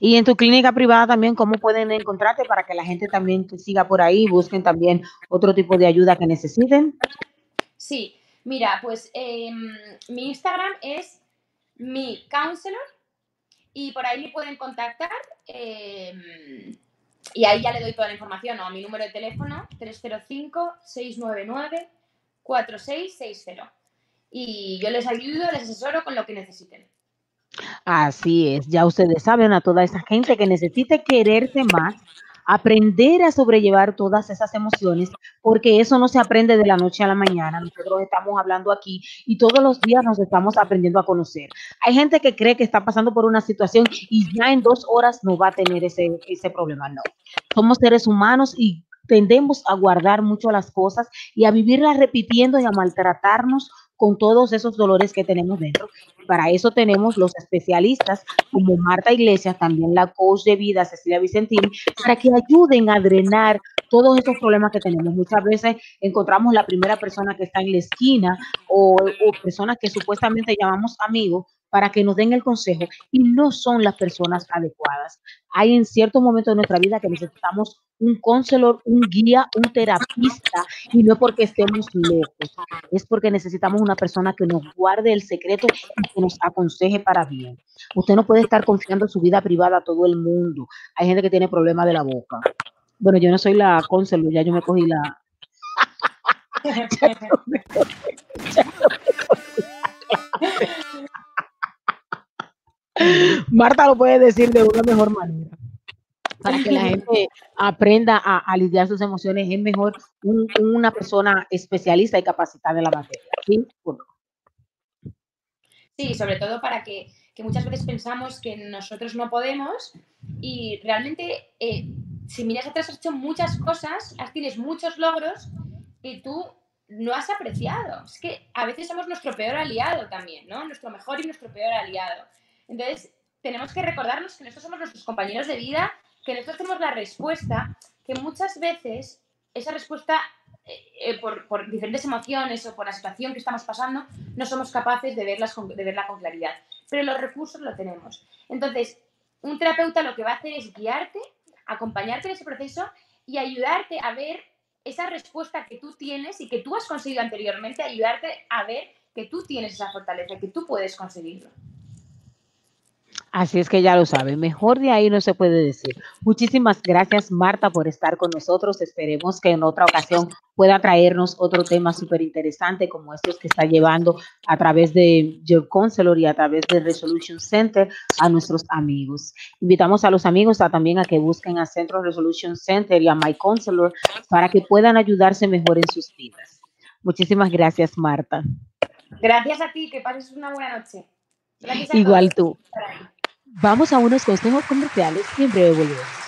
Y en tu clínica privada también, ¿cómo pueden encontrarte para que la gente también te siga por ahí y busquen también otro tipo de ayuda que necesiten? Sí, mira, pues em, mi Instagram es mi counselor y por ahí me pueden contactar em, y ahí ya le doy toda la información o a mi número de teléfono 305-699-4660 y yo les ayudo, les asesoro con lo que necesiten. Así es, ya ustedes saben a toda esa gente que necesite quererse más, aprender a sobrellevar todas esas emociones, porque eso no se aprende de la noche a la mañana. Nosotros estamos hablando aquí y todos los días nos estamos aprendiendo a conocer. Hay gente que cree que está pasando por una situación y ya en dos horas no va a tener ese, ese problema. No, somos seres humanos y tendemos a guardar mucho las cosas y a vivirlas repitiendo y a maltratarnos con todos esos dolores que tenemos dentro. Para eso tenemos los especialistas como Marta Iglesias, también la coach de vida Cecilia Vicentini, para que ayuden a drenar todos esos problemas que tenemos. Muchas veces encontramos la primera persona que está en la esquina o, o personas que supuestamente llamamos amigos, para que nos den el consejo y no son las personas adecuadas. Hay en ciertos momentos de nuestra vida que necesitamos un conselor, un guía, un terapista y no porque estemos lejos, es porque necesitamos una persona que nos guarde el secreto y que nos aconseje para bien. Usted no puede estar confiando su vida privada a todo el mundo. Hay gente que tiene problemas de la boca. Bueno, yo no soy la conselor, ya yo me cogí la... Marta lo puede decir de una mejor manera. Para que la gente aprenda a, lidiar sus emociones, es mejor una persona especialista y capacitada en la materia. ¿sí? Sí, sobre todo para que, muchas veces pensamos que nosotros no podemos y realmente eh, si miras atrás has hecho muchas cosas, tienes muchos logros y tú no has apreciado. Es que a veces somos nuestro peor aliado también, ¿no? Nuestro mejor y nuestro peor aliado. Entonces, tenemos que recordarnos que nosotros somos nuestros compañeros de vida, que nosotros tenemos la respuesta, que muchas veces esa respuesta, eh, eh, por, diferentes emociones o por la situación que estamos pasando, no somos capaces de, verlas de verla con claridad. Pero los recursos lo tenemos. Entonces, un terapeuta lo que va a hacer es guiarte, acompañarte en ese proceso y ayudarte a ver esa respuesta que tú tienes y que tú has conseguido anteriormente, ayudarte a ver que tú tienes esa fortaleza, que tú puedes conseguirlo. Así es que ya lo saben, mejor de ahí no se puede decir. Muchísimas gracias Marta por estar con nosotros. Esperemos que en otra ocasión pueda traernos otro tema súper interesante como estos que está llevando a través de Your Counselor y a través de Resolution Center a nuestros amigos. Invitamos a los amigos a, también a que busquen a Centro Resolution Center y a My Counselor para que puedan ayudarse mejor en sus vidas. Muchísimas gracias Marta. Gracias a ti, que pases una buena noche. Igual tú. Vamos a unos consejos comerciales y en breve volvemos.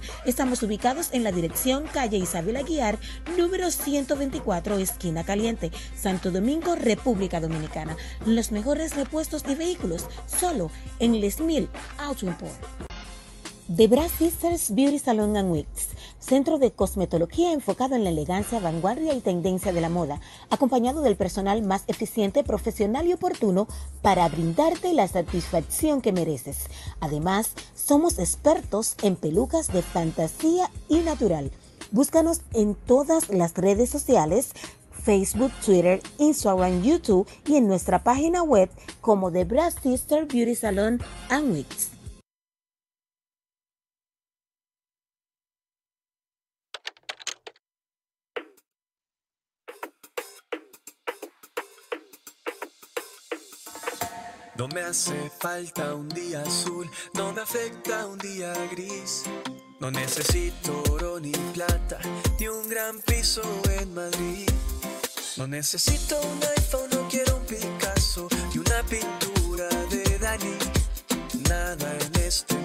Estamos ubicados en la dirección calle Isabel Aguiar, número 124, esquina caliente, Santo Domingo, República Dominicana. Los mejores repuestos de vehículos, solo en Les Mil Auto Import. The Brass Sisters Beauty Salon and Wigs centro de cosmetología enfocado en la elegancia, vanguardia y tendencia de la moda, acompañado del personal más eficiente, profesional y oportuno para brindarte la satisfacción que mereces. Además, somos expertos en pelucas de fantasía y natural Búscanos en todas las redes sociales Facebook, Twitter, Instagram, YouTube y en nuestra página web como The Brass Sister Beauty Salon and Wigs. No me hace falta un día azul, no me afecta un día gris. No necesito oro ni plata, ni un gran piso en Madrid. No necesito un iPhone, no quiero un Picasso y una pintura de Dalí. Nada en este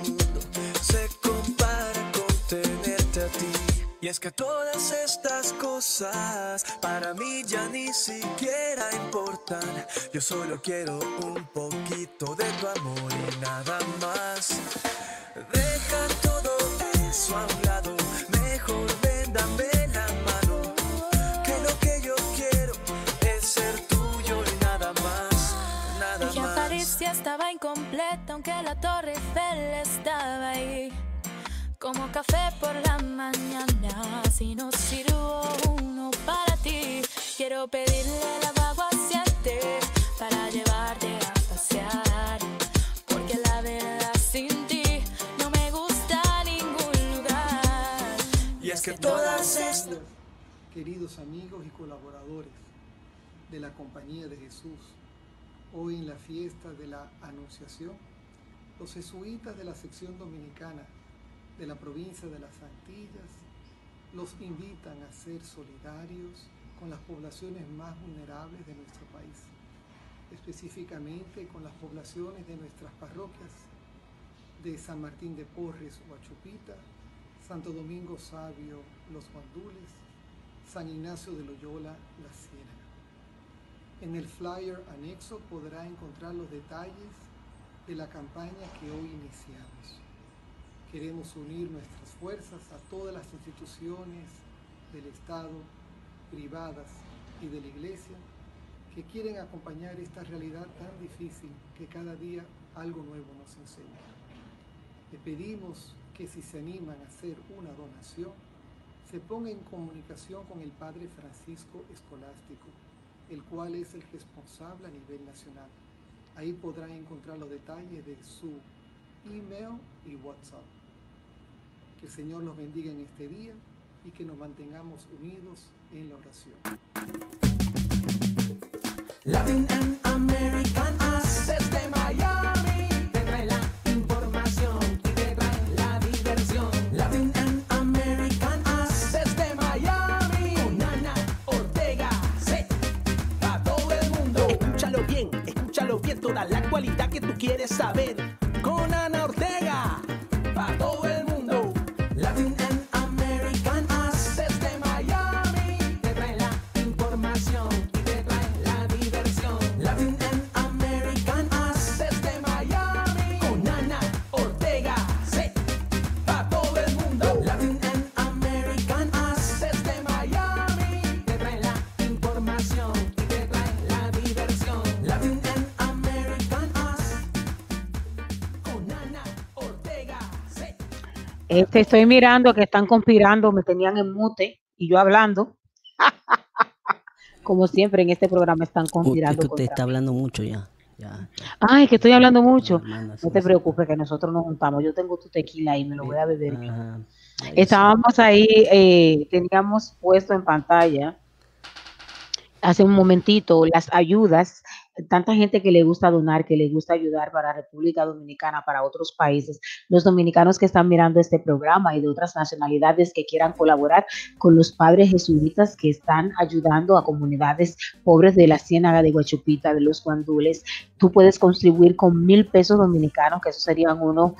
Y es que todas estas cosas para mí ya ni siquiera importan. Yo solo quiero un poquito de tu amor y nada más. Deja todo eso a un Como café por la mañana, si no sirvo uno para ti. Quiero pedirle la aguaciente para llevarte a pasear. Porque la verdad sin ti no me gusta ningún lugar. Y es que todas estas Queridos amigos y colaboradores de la Compañía de Jesús, hoy en la fiesta de la Anunciación, los jesuitas de la sección dominicana de la provincia de las Antillas los invitan a ser solidarios con las poblaciones más vulnerables de nuestro país, específicamente con las poblaciones de nuestras parroquias de San Martín de Porres, Huachupita, Santo Domingo Sabio, Los Guandules, San Ignacio de Loyola, La Ciénaga. En el flyer anexo podrá encontrar los detalles de la campaña que hoy iniciamos. Queremos unir nuestras fuerzas a todas las instituciones del Estado, privadas y de la Iglesia que quieren acompañar esta realidad tan difícil que cada día algo nuevo nos enseña. Le pedimos que si se animan a hacer una donación, se ponga en comunicación con el Padre Francisco Escolástico, el cual es el responsable a nivel nacional. Ahí podrán encontrar los detalles de su email y WhatsApp. Que el Señor los bendiga en este día y que nos mantengamos unidos en la oración. Latin and American Access de Miami te trae la información y te trae la diversión. Latin and American Access de Miami con Ana Ortega, sí, para todo el mundo. Escúchalo bien, escúchalo bien, toda la actualidad que tú quieres saber Este, estoy mirando que están conspirando, me tenían en mute y yo hablando. Como siempre en este programa están Uy, es conspirando. que usted está hablando mucho ya. ya. Ay, que estoy hablando mucho. hermana, sí, No te sí. preocupes que nosotros nos juntamos. Yo tengo tu tequila ahí, me lo voy a beber. Ajá. Sí. Estábamos ahí, eh, teníamos puesto en pantalla hace un momentito las ayudas, tanta gente que le gusta donar, que le gusta ayudar para República Dominicana, para otros países, los dominicanos que están mirando este programa y de otras nacionalidades que quieran colaborar con los padres jesuitas que están ayudando a comunidades pobres de la Ciénaga de Huachupita, de los Guandules. Tú puedes contribuir con mil pesos dominicanos, que eso serían unos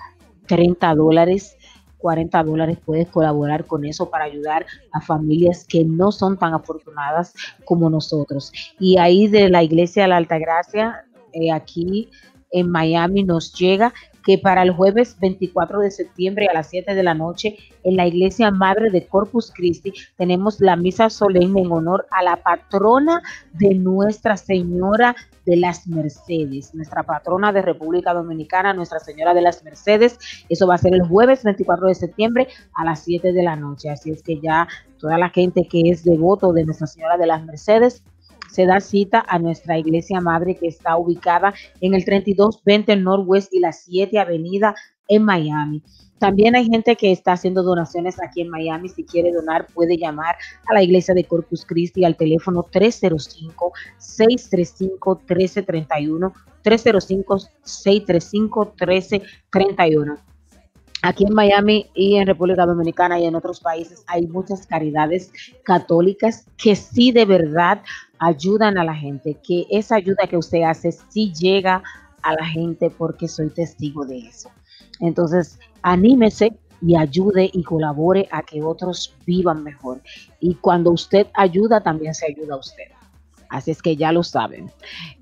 30 dólares 40 dólares, puedes colaborar con eso para ayudar a familias que no son tan afortunadas como nosotros. Y ahí de la Iglesia de la Altagracia, eh, aquí en Miami, nos llega que para el jueves 24 de septiembre a las 7 de la noche en la iglesia Madre de Corpus Christi tenemos la misa solemne en honor a la patrona de Nuestra Señora de las Mercedes, nuestra patrona de República Dominicana, Nuestra Señora de las Mercedes. Eso va a ser el jueves 24 de septiembre a las 7 de la noche. Así es que ya toda la gente que es devoto de Nuestra Señora de las Mercedes se da cita a nuestra iglesia madre que está ubicada en el 3220 Northwest y la 7 Avenida en Miami. También hay gente que está haciendo donaciones aquí en Miami. Si quiere donar, puede llamar a la iglesia de Corpus Christi al teléfono 305-635-1331. 305-635-1331. Aquí en Miami y en República Dominicana y en otros países hay muchas caridades católicas que sí de verdad ayudan a la gente, que esa ayuda que usted hace sí llega a la gente porque soy testigo de eso. Entonces, anímese y ayude y colabore a que otros vivan mejor. Y cuando usted ayuda, también se ayuda a usted. Así es que ya lo saben.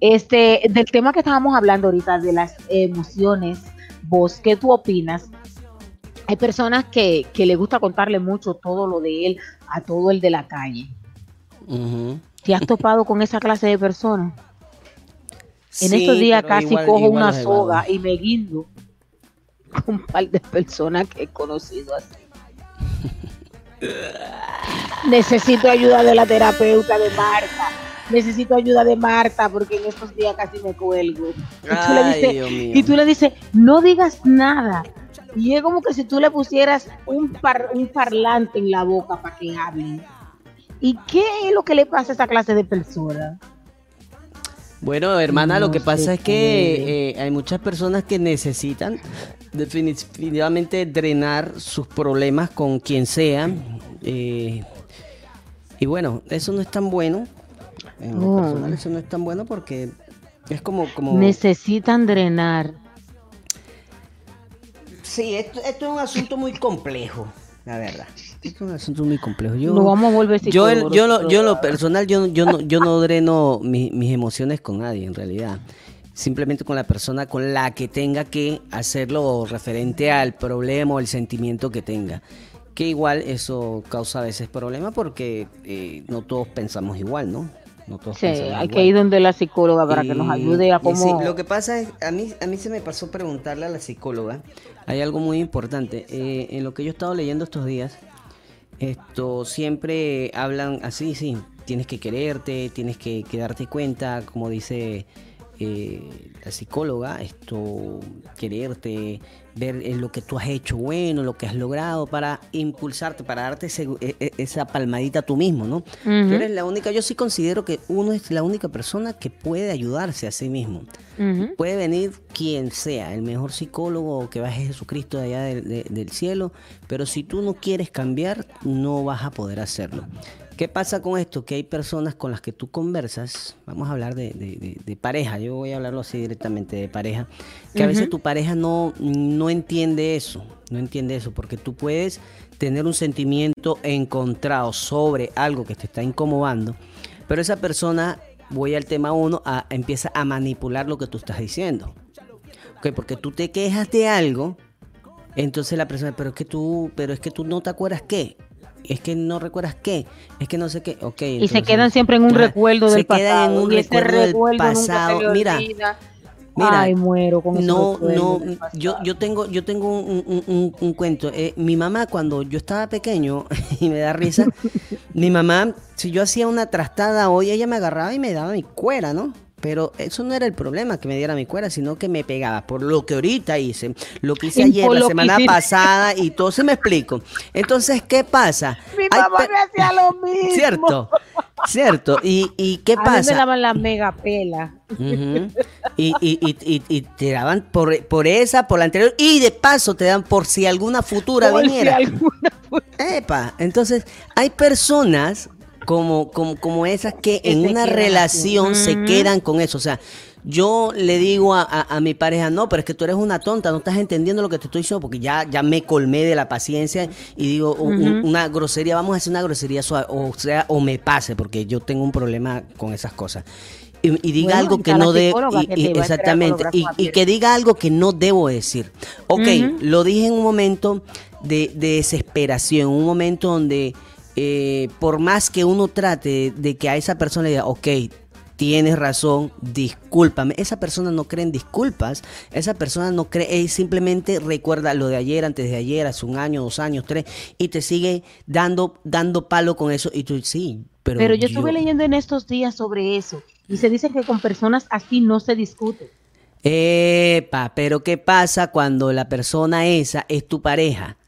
Este, del tema que estábamos hablando ahorita, de las emociones, vos, ¿qué tú opinas? Hay personas que, que le gusta contarle mucho todo lo de él a todo el de la calle. ¿Te has topado con esa clase de personas? En estos días casi cojo una soga y me guindo con un par de personas que he conocido así. Necesito ayuda de la terapeuta de Marta. Necesito ayuda de Marta porque en estos días casi me cuelgo. Y tú, le dices, y tú le dices, no digas nada. Y es como que si tú le pusieras un, par, un parlante en la boca para que hable. ¿Y qué es lo que le pasa a esa clase de personas? Bueno, hermana, lo que pasa es que eh, hay muchas personas que necesitan definitivamente drenar sus problemas con quien sea. Eh, y bueno, eso no es tan bueno. En lo personal, eso no es tan bueno porque es como, como... Necesitan drenar. Sí, esto, esto es un asunto muy complejo, la verdad. Es un asunto muy complejo. Yo, Lo vamos a volver yo, yo, yo, lo, yo lo personal, yo, yo, no, yo no dreno mi- mis emociones con nadie, en realidad. Simplemente con la persona con la que tenga que hacerlo referente al problema o el sentimiento que tenga. Que igual eso causa a veces problemas porque eh, no todos pensamos igual, ¿no? No todos Sí, hay que ir donde la psicóloga para que nos ayude a sí, cómo... lo que pasa es, a mí, a mí se me pasó preguntarle a la psicóloga, hay algo muy importante, eh, en lo que yo he estado leyendo estos días, esto siempre hablan así, sí, tienes que quererte, tienes que, que darte cuenta, como dice eh, la psicóloga, esto, quererte, ver eh, lo que tú has hecho bueno, lo que has logrado para impulsarte, para darte ese- e- e- esa palmadita tú mismo, ¿no? Tú eres la única, yo sí considero que uno es la única persona que puede ayudarse a sí mismo. Puede venir quien sea, el mejor psicólogo que baje Jesucristo de allá del- de- del cielo, pero si tú no quieres cambiar, no vas a poder hacerlo. ¿Qué pasa con esto? Que hay personas con las que tú conversas, vamos a hablar de, de- de- de pareja, yo voy a hablarlo así directamente de pareja, que a veces tu pareja no, no entiende eso, no entiende eso, porque tú puedes tener un sentimiento encontrado sobre algo que te está incomodando, pero esa persona, voy al tema uno, a- empieza a manipular lo que tú estás diciendo. Ok, porque tú te quejas de algo, entonces la persona, pero es que tú, pero es que tú no te acuerdas qué. Es que no recuerdas qué, es que no sé qué, ok. Y se quedan siempre en un recuerdo del se quedan pasado. en un y ese recuerdo del se pasado. Mira, mira, Ay, muero con no, no, yo, yo tengo, yo tengo un, un- un- un cuento. Eh, mi mamá cuando yo estaba pequeño y me da risa, mi mamá, si yo hacía una trastada hoy, ella me agarraba y me daba mi cuera, ¿no? Pero eso no era el problema que me diera mi cuera, sino que me pegaba por lo que ahorita hice, lo que hice Y ayer, la semana pasada y todo. Se me explico. Entonces, ¿qué pasa? Mi Hay mamá me hacía lo mismo. Cierto, cierto. ¿Y, y qué A mí pasa? me daban la mega pela. Y, y, y, y, y te daban por, por esa, por la anterior, y de paso te dan por si alguna futura Por si viniera. alguna Epa, entonces hay personas como, como, como esas que en se una relación así. se quedan con eso. O sea, yo le digo a, a- a mi pareja, no, pero es que tú eres una tonta, no estás entendiendo lo que te estoy diciendo, porque ya, ya me colmé de la paciencia y digo un- una grosería, vamos a hacer una grosería suave, o sea, o me pase, porque yo tengo un problema con esas cosas. y, y diga Bueno, algo que no esperar exactamente y, que diga algo que no debo decir ok lo dije en un momento de, de desesperación un momento donde eh, por más que uno trate de que a esa persona le diga ok tienes razón, discúlpame. Esa persona no cree en disculpas, esa persona no cree, simplemente recuerda lo de ayer, antes de ayer, hace un año, dos años, tres, y te sigue dando, dando palo con eso, y tú sí, pero, Pero yo estuve leyendo en estos días sobre eso y se dice que con personas así no se discute. Epa, pero ¿qué pasa cuando la persona esa es tu pareja?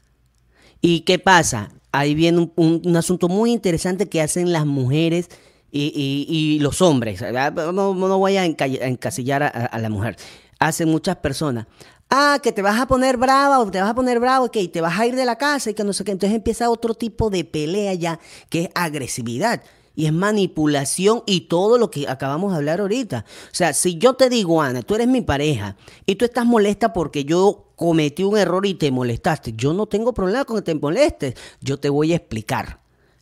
¿Y qué pasa? Ahí viene un, un- un asunto muy interesante que hacen las mujeres y, y- los hombres. No, no voy a, enca- a encasillar a, a la mujer. Hacen muchas personas. Ah, que te vas a poner brava o te vas a poner bravo, que te vas a ir de la casa y que no sé qué. Entonces empieza otro tipo de pelea ya, que es agresividad y es manipulación y todo lo que acabamos de hablar ahorita. O sea, si yo te digo, Ana, tú eres mi pareja y tú estás molesta porque yo cometí un error y te molestaste, yo no tengo problema con que te molestes, yo te voy a explicar.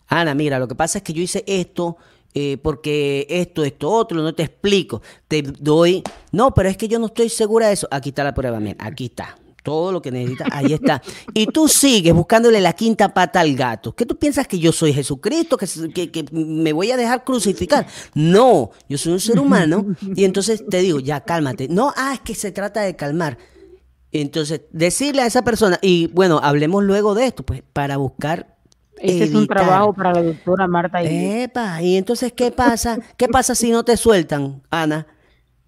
Ana, mira, lo que pasa es que yo hice esto eh, porque esto, esto, otro, no te explico. Te doy, no, pero es que yo no estoy segura de eso. Aquí está la prueba, mira, aquí está. Todo lo que necesitas, ahí está. Y tú sigues buscándole la quinta pata al gato. ¿Qué tú piensas que yo soy Jesucristo? ¿Que, que, que me voy a dejar crucificar? No, yo soy un ser humano. Y entonces te digo, ya cálmate. No, ah, es que se trata de calmar. Entonces, decirle a esa persona, y bueno, hablemos luego de esto, pues, para buscar. Ese es un trabajo para la doctora Marta y Epa, y entonces, ¿qué pasa? ¿Qué pasa si no te sueltan, Ana?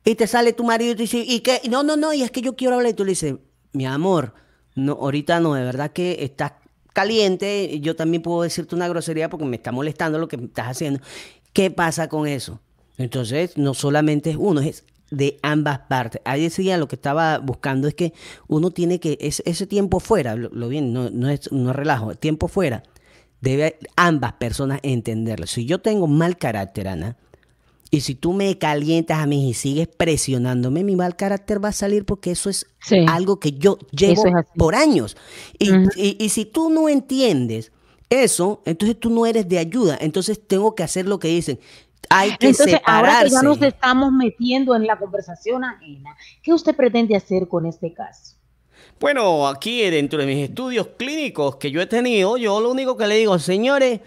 Y te sale tu marido y te dice, ¿y qué? No, no, no, y es que yo quiero hablar. Y tú le dices, mi amor, no, ahorita no, de verdad que estás caliente. Yo también puedo decirte una grosería porque me está molestando lo que estás haciendo. ¿Qué pasa con eso? Entonces, no solamente es uno, es de ambas partes. Ahí decía lo que estaba buscando es que uno tiene que, es- ese tiempo fuera, lo, bien, no, no es no relajo, tiempo fuera, debe ambas personas entenderlo. Si yo tengo mal carácter, Ana, y si tú me calientas a mí y sigues presionándome, mi mal carácter va a salir porque eso es Sí. algo que yo llevo es por años. Y, y- y si tú no entiendes eso, entonces tú no eres de ayuda. Entonces tengo que hacer lo que dicen. Hay que Entonces, ahora que separarse. ya nos estamos metiendo en la conversación ajena, ¿qué usted pretende hacer con este caso? Bueno, aquí dentro de mis estudios clínicos que yo he tenido, yo lo único que le digo, señores,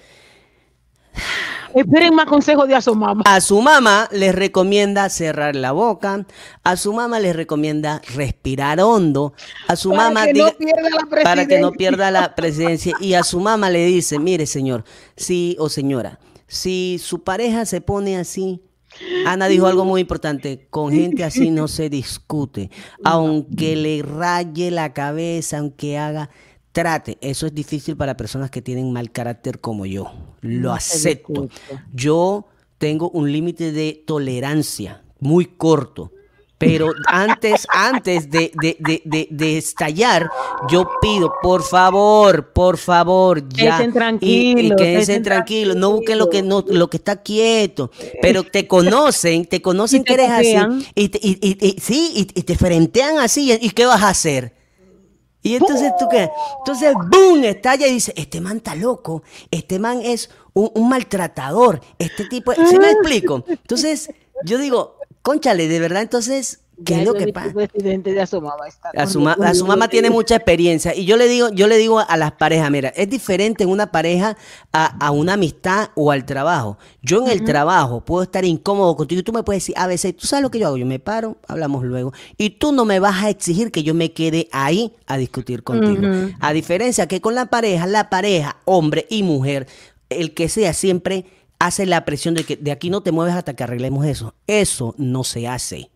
Esperen más consejos de a su mamá. a su mamá les recomienda cerrar la boca, a su mamá les recomienda respirar hondo, a su Para mamá que no diga- pierda la para que no pierda la presidencia y a su mamá le dice, mire señor, sí o señora, si su pareja se pone así, Ana dijo algo muy importante, con gente así no se discute, aunque le raye la cabeza, aunque haga, trate, eso es difícil para personas que tienen mal carácter como yo, lo No se acepto. Yo tengo un límite de tolerancia muy corto. Pero antes, antes de, de, de, de, de estallar, yo pido, por favor, por favor, ya. Quédense y- y tranquilos, quédense tranquilos, no busquen lo que no, lo que está quieto. Pero te conocen, te conocen Y te que eres así. Y, te- y, y- y- sí, y, y te frentean así. ¿Y qué vas a hacer? Y entonces tú qué? Entonces, ¡boom! Estalla y dice, este man está loco, este man es un, maltratador, este tipo, ¿sí me explico? Entonces, yo digo, conchale, de verdad, entonces, ¿qué Ya es lo que pasa? de su mamá está tiene mucha experiencia y yo le digo, yo le digo a las parejas, mira, es diferente en una pareja a, a una amistad o al trabajo. Yo en el trabajo puedo estar incómodo contigo y tú me puedes decir, a veces, tú sabes lo que yo hago, yo me paro, hablamos luego y tú no me vas a exigir que yo me quede ahí a discutir contigo. A diferencia que con la pareja, la pareja, hombre y mujer, el que sea siempre hace la presión de que de aquí no te mueves hasta que arreglemos eso. Eso no se hace.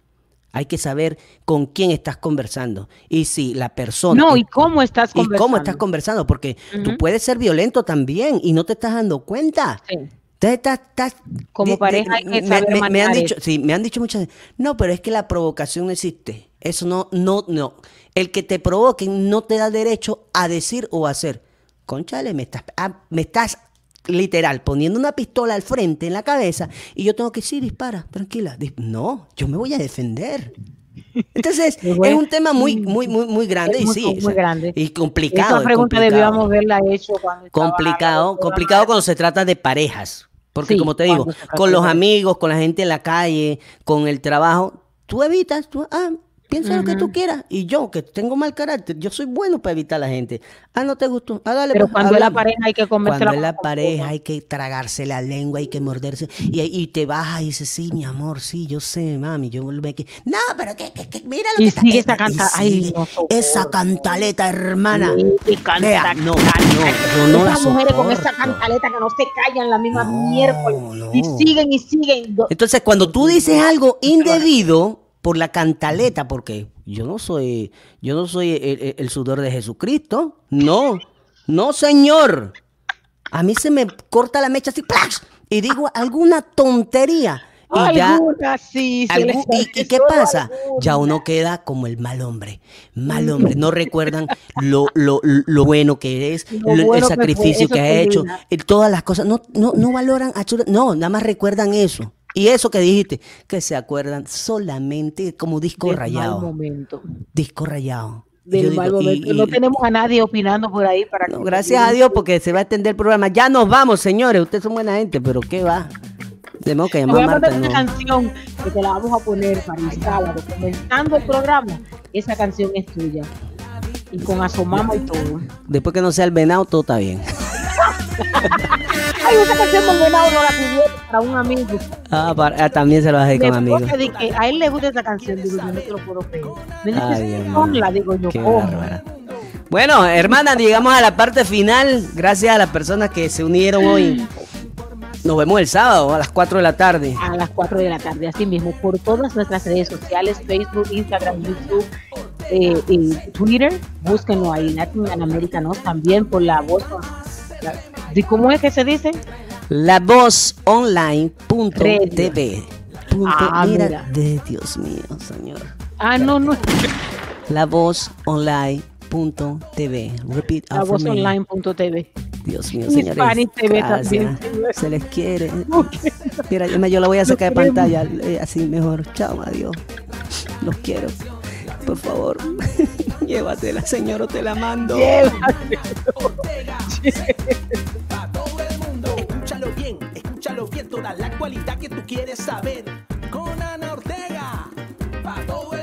Hay que saber con quién estás conversando. Y si la persona. No, y cómo estás y cómo conversando. estás conversando. Porque tú puedes ser violento también y no te estás dando cuenta. Sí. Entonces estás, estás- Como de- pareja hay que me, saber me- me han dicho, sí, me han dicho muchas veces, no, pero es que la provocación no existe. Eso no, no, no. El que te provoque no te da derecho a decir o a hacer. Conchale, me estás, ah, me estás literal poniendo una pistola al frente en la cabeza y yo tengo que decir, dispara, tranquila. No, yo me voy a defender. Entonces, bueno. es un tema muy, muy, muy, muy grande y sí. muy o sea, grande. Y complicado. Esa es pregunta complicado. debíamos haberla hecho cuando Complicado, complicado cuando se trata de parejas. Porque Sí, como te digo, con los amigos, con la gente en la calle, con el trabajo, tú evitas, tú, ah, piensa lo que tú quieras. Y yo, que tengo mal carácter, yo soy bueno para evitar a la gente. Ah, no te gustó. Ah, dale, Pero pues, cuando es la pareja hay que comerse Cuando es la pareja hay que tragarse la lengua, hay que morderse. Y, y te bajas y dices, sí, mi amor, sí, yo sé, mami. Yo me que No, pero que, que, que mira lo Y que está- sigue eh, esa y canta- ay, no. Esa cantaleta, hermana. Y canta, Vea, no, no, no la Esas mujeres con esa cantaleta que no se callan la misma No, miércoles. Y no. siguen y siguen. Entonces, cuando tú dices algo indebido por la cantaleta, porque yo no soy, yo no soy el, sudor de Jesucristo, no, no, señor. A mí se me corta la mecha así, y digo alguna tontería. Y ya, sí, se algún- les ¿Y, qué pasa? Ya uno queda como el mal hombre. Mal hombre. No recuerdan lo, lo, lo bueno que Lo lo- el bueno que fue, sacrificio que has es hecho, y todas las cosas. No, no, no valoran No, nada más recuerdan eso. Y eso que dijiste, que se acuerdan solamente como disco Del mal rayado. momento. Disco rayado. Del digo, mal momento. y- no tenemos a nadie opinando por ahí para no, que- gracias a Dios porque se va a extender el programa. Ya nos vamos, señores. Ustedes son buena gente, pero ¿qué va? Tenemos que llamar voy a Marta. mandar una no. canción que te la vamos a poner para el sábado, comenzando el programa. Esa canción es tuya. Y con asomamos y todo. Después que no sea el venado, todo está bien. Ay, esa canción venado no la pidieron para un amigo. Ah, para- ah, también se lo vas a decir con amigos. a él le gusta esa canción, digo, yo no te lo puedo pedir. Me dice, Ay, ponla, digo yo. Bueno, hermana, llegamos a la parte final. Gracias a las personas que se unieron hoy. Nos vemos el sábado a las 4 de la tarde. a las 4 de la tarde, así mismo, por todas nuestras redes sociales, Facebook, Instagram, YouTube, eh, y Twitter, búsquenlo ahí, Latin Americanos, también por la voz. La- ¿de ¿Cómo es que se dice? La voz online.tv. Punto, Ah, mira, mira. de Dios mío, señor. Ah, no, no, La voz online.tv. Repeat la voz me. online.tv. Dios mío, señores. TV también. Se les quiere. Mira, yo la voy a sacar de pantalla. eh, Así mejor. Chao, adiós. Los quiero por favor. Llévatela, señor, o te la mando. Llévatela. Escúchalo bien, escúchalo bien, toda la cualidad que tú quieres saber. Con Ana Ortega, para todo el mundo.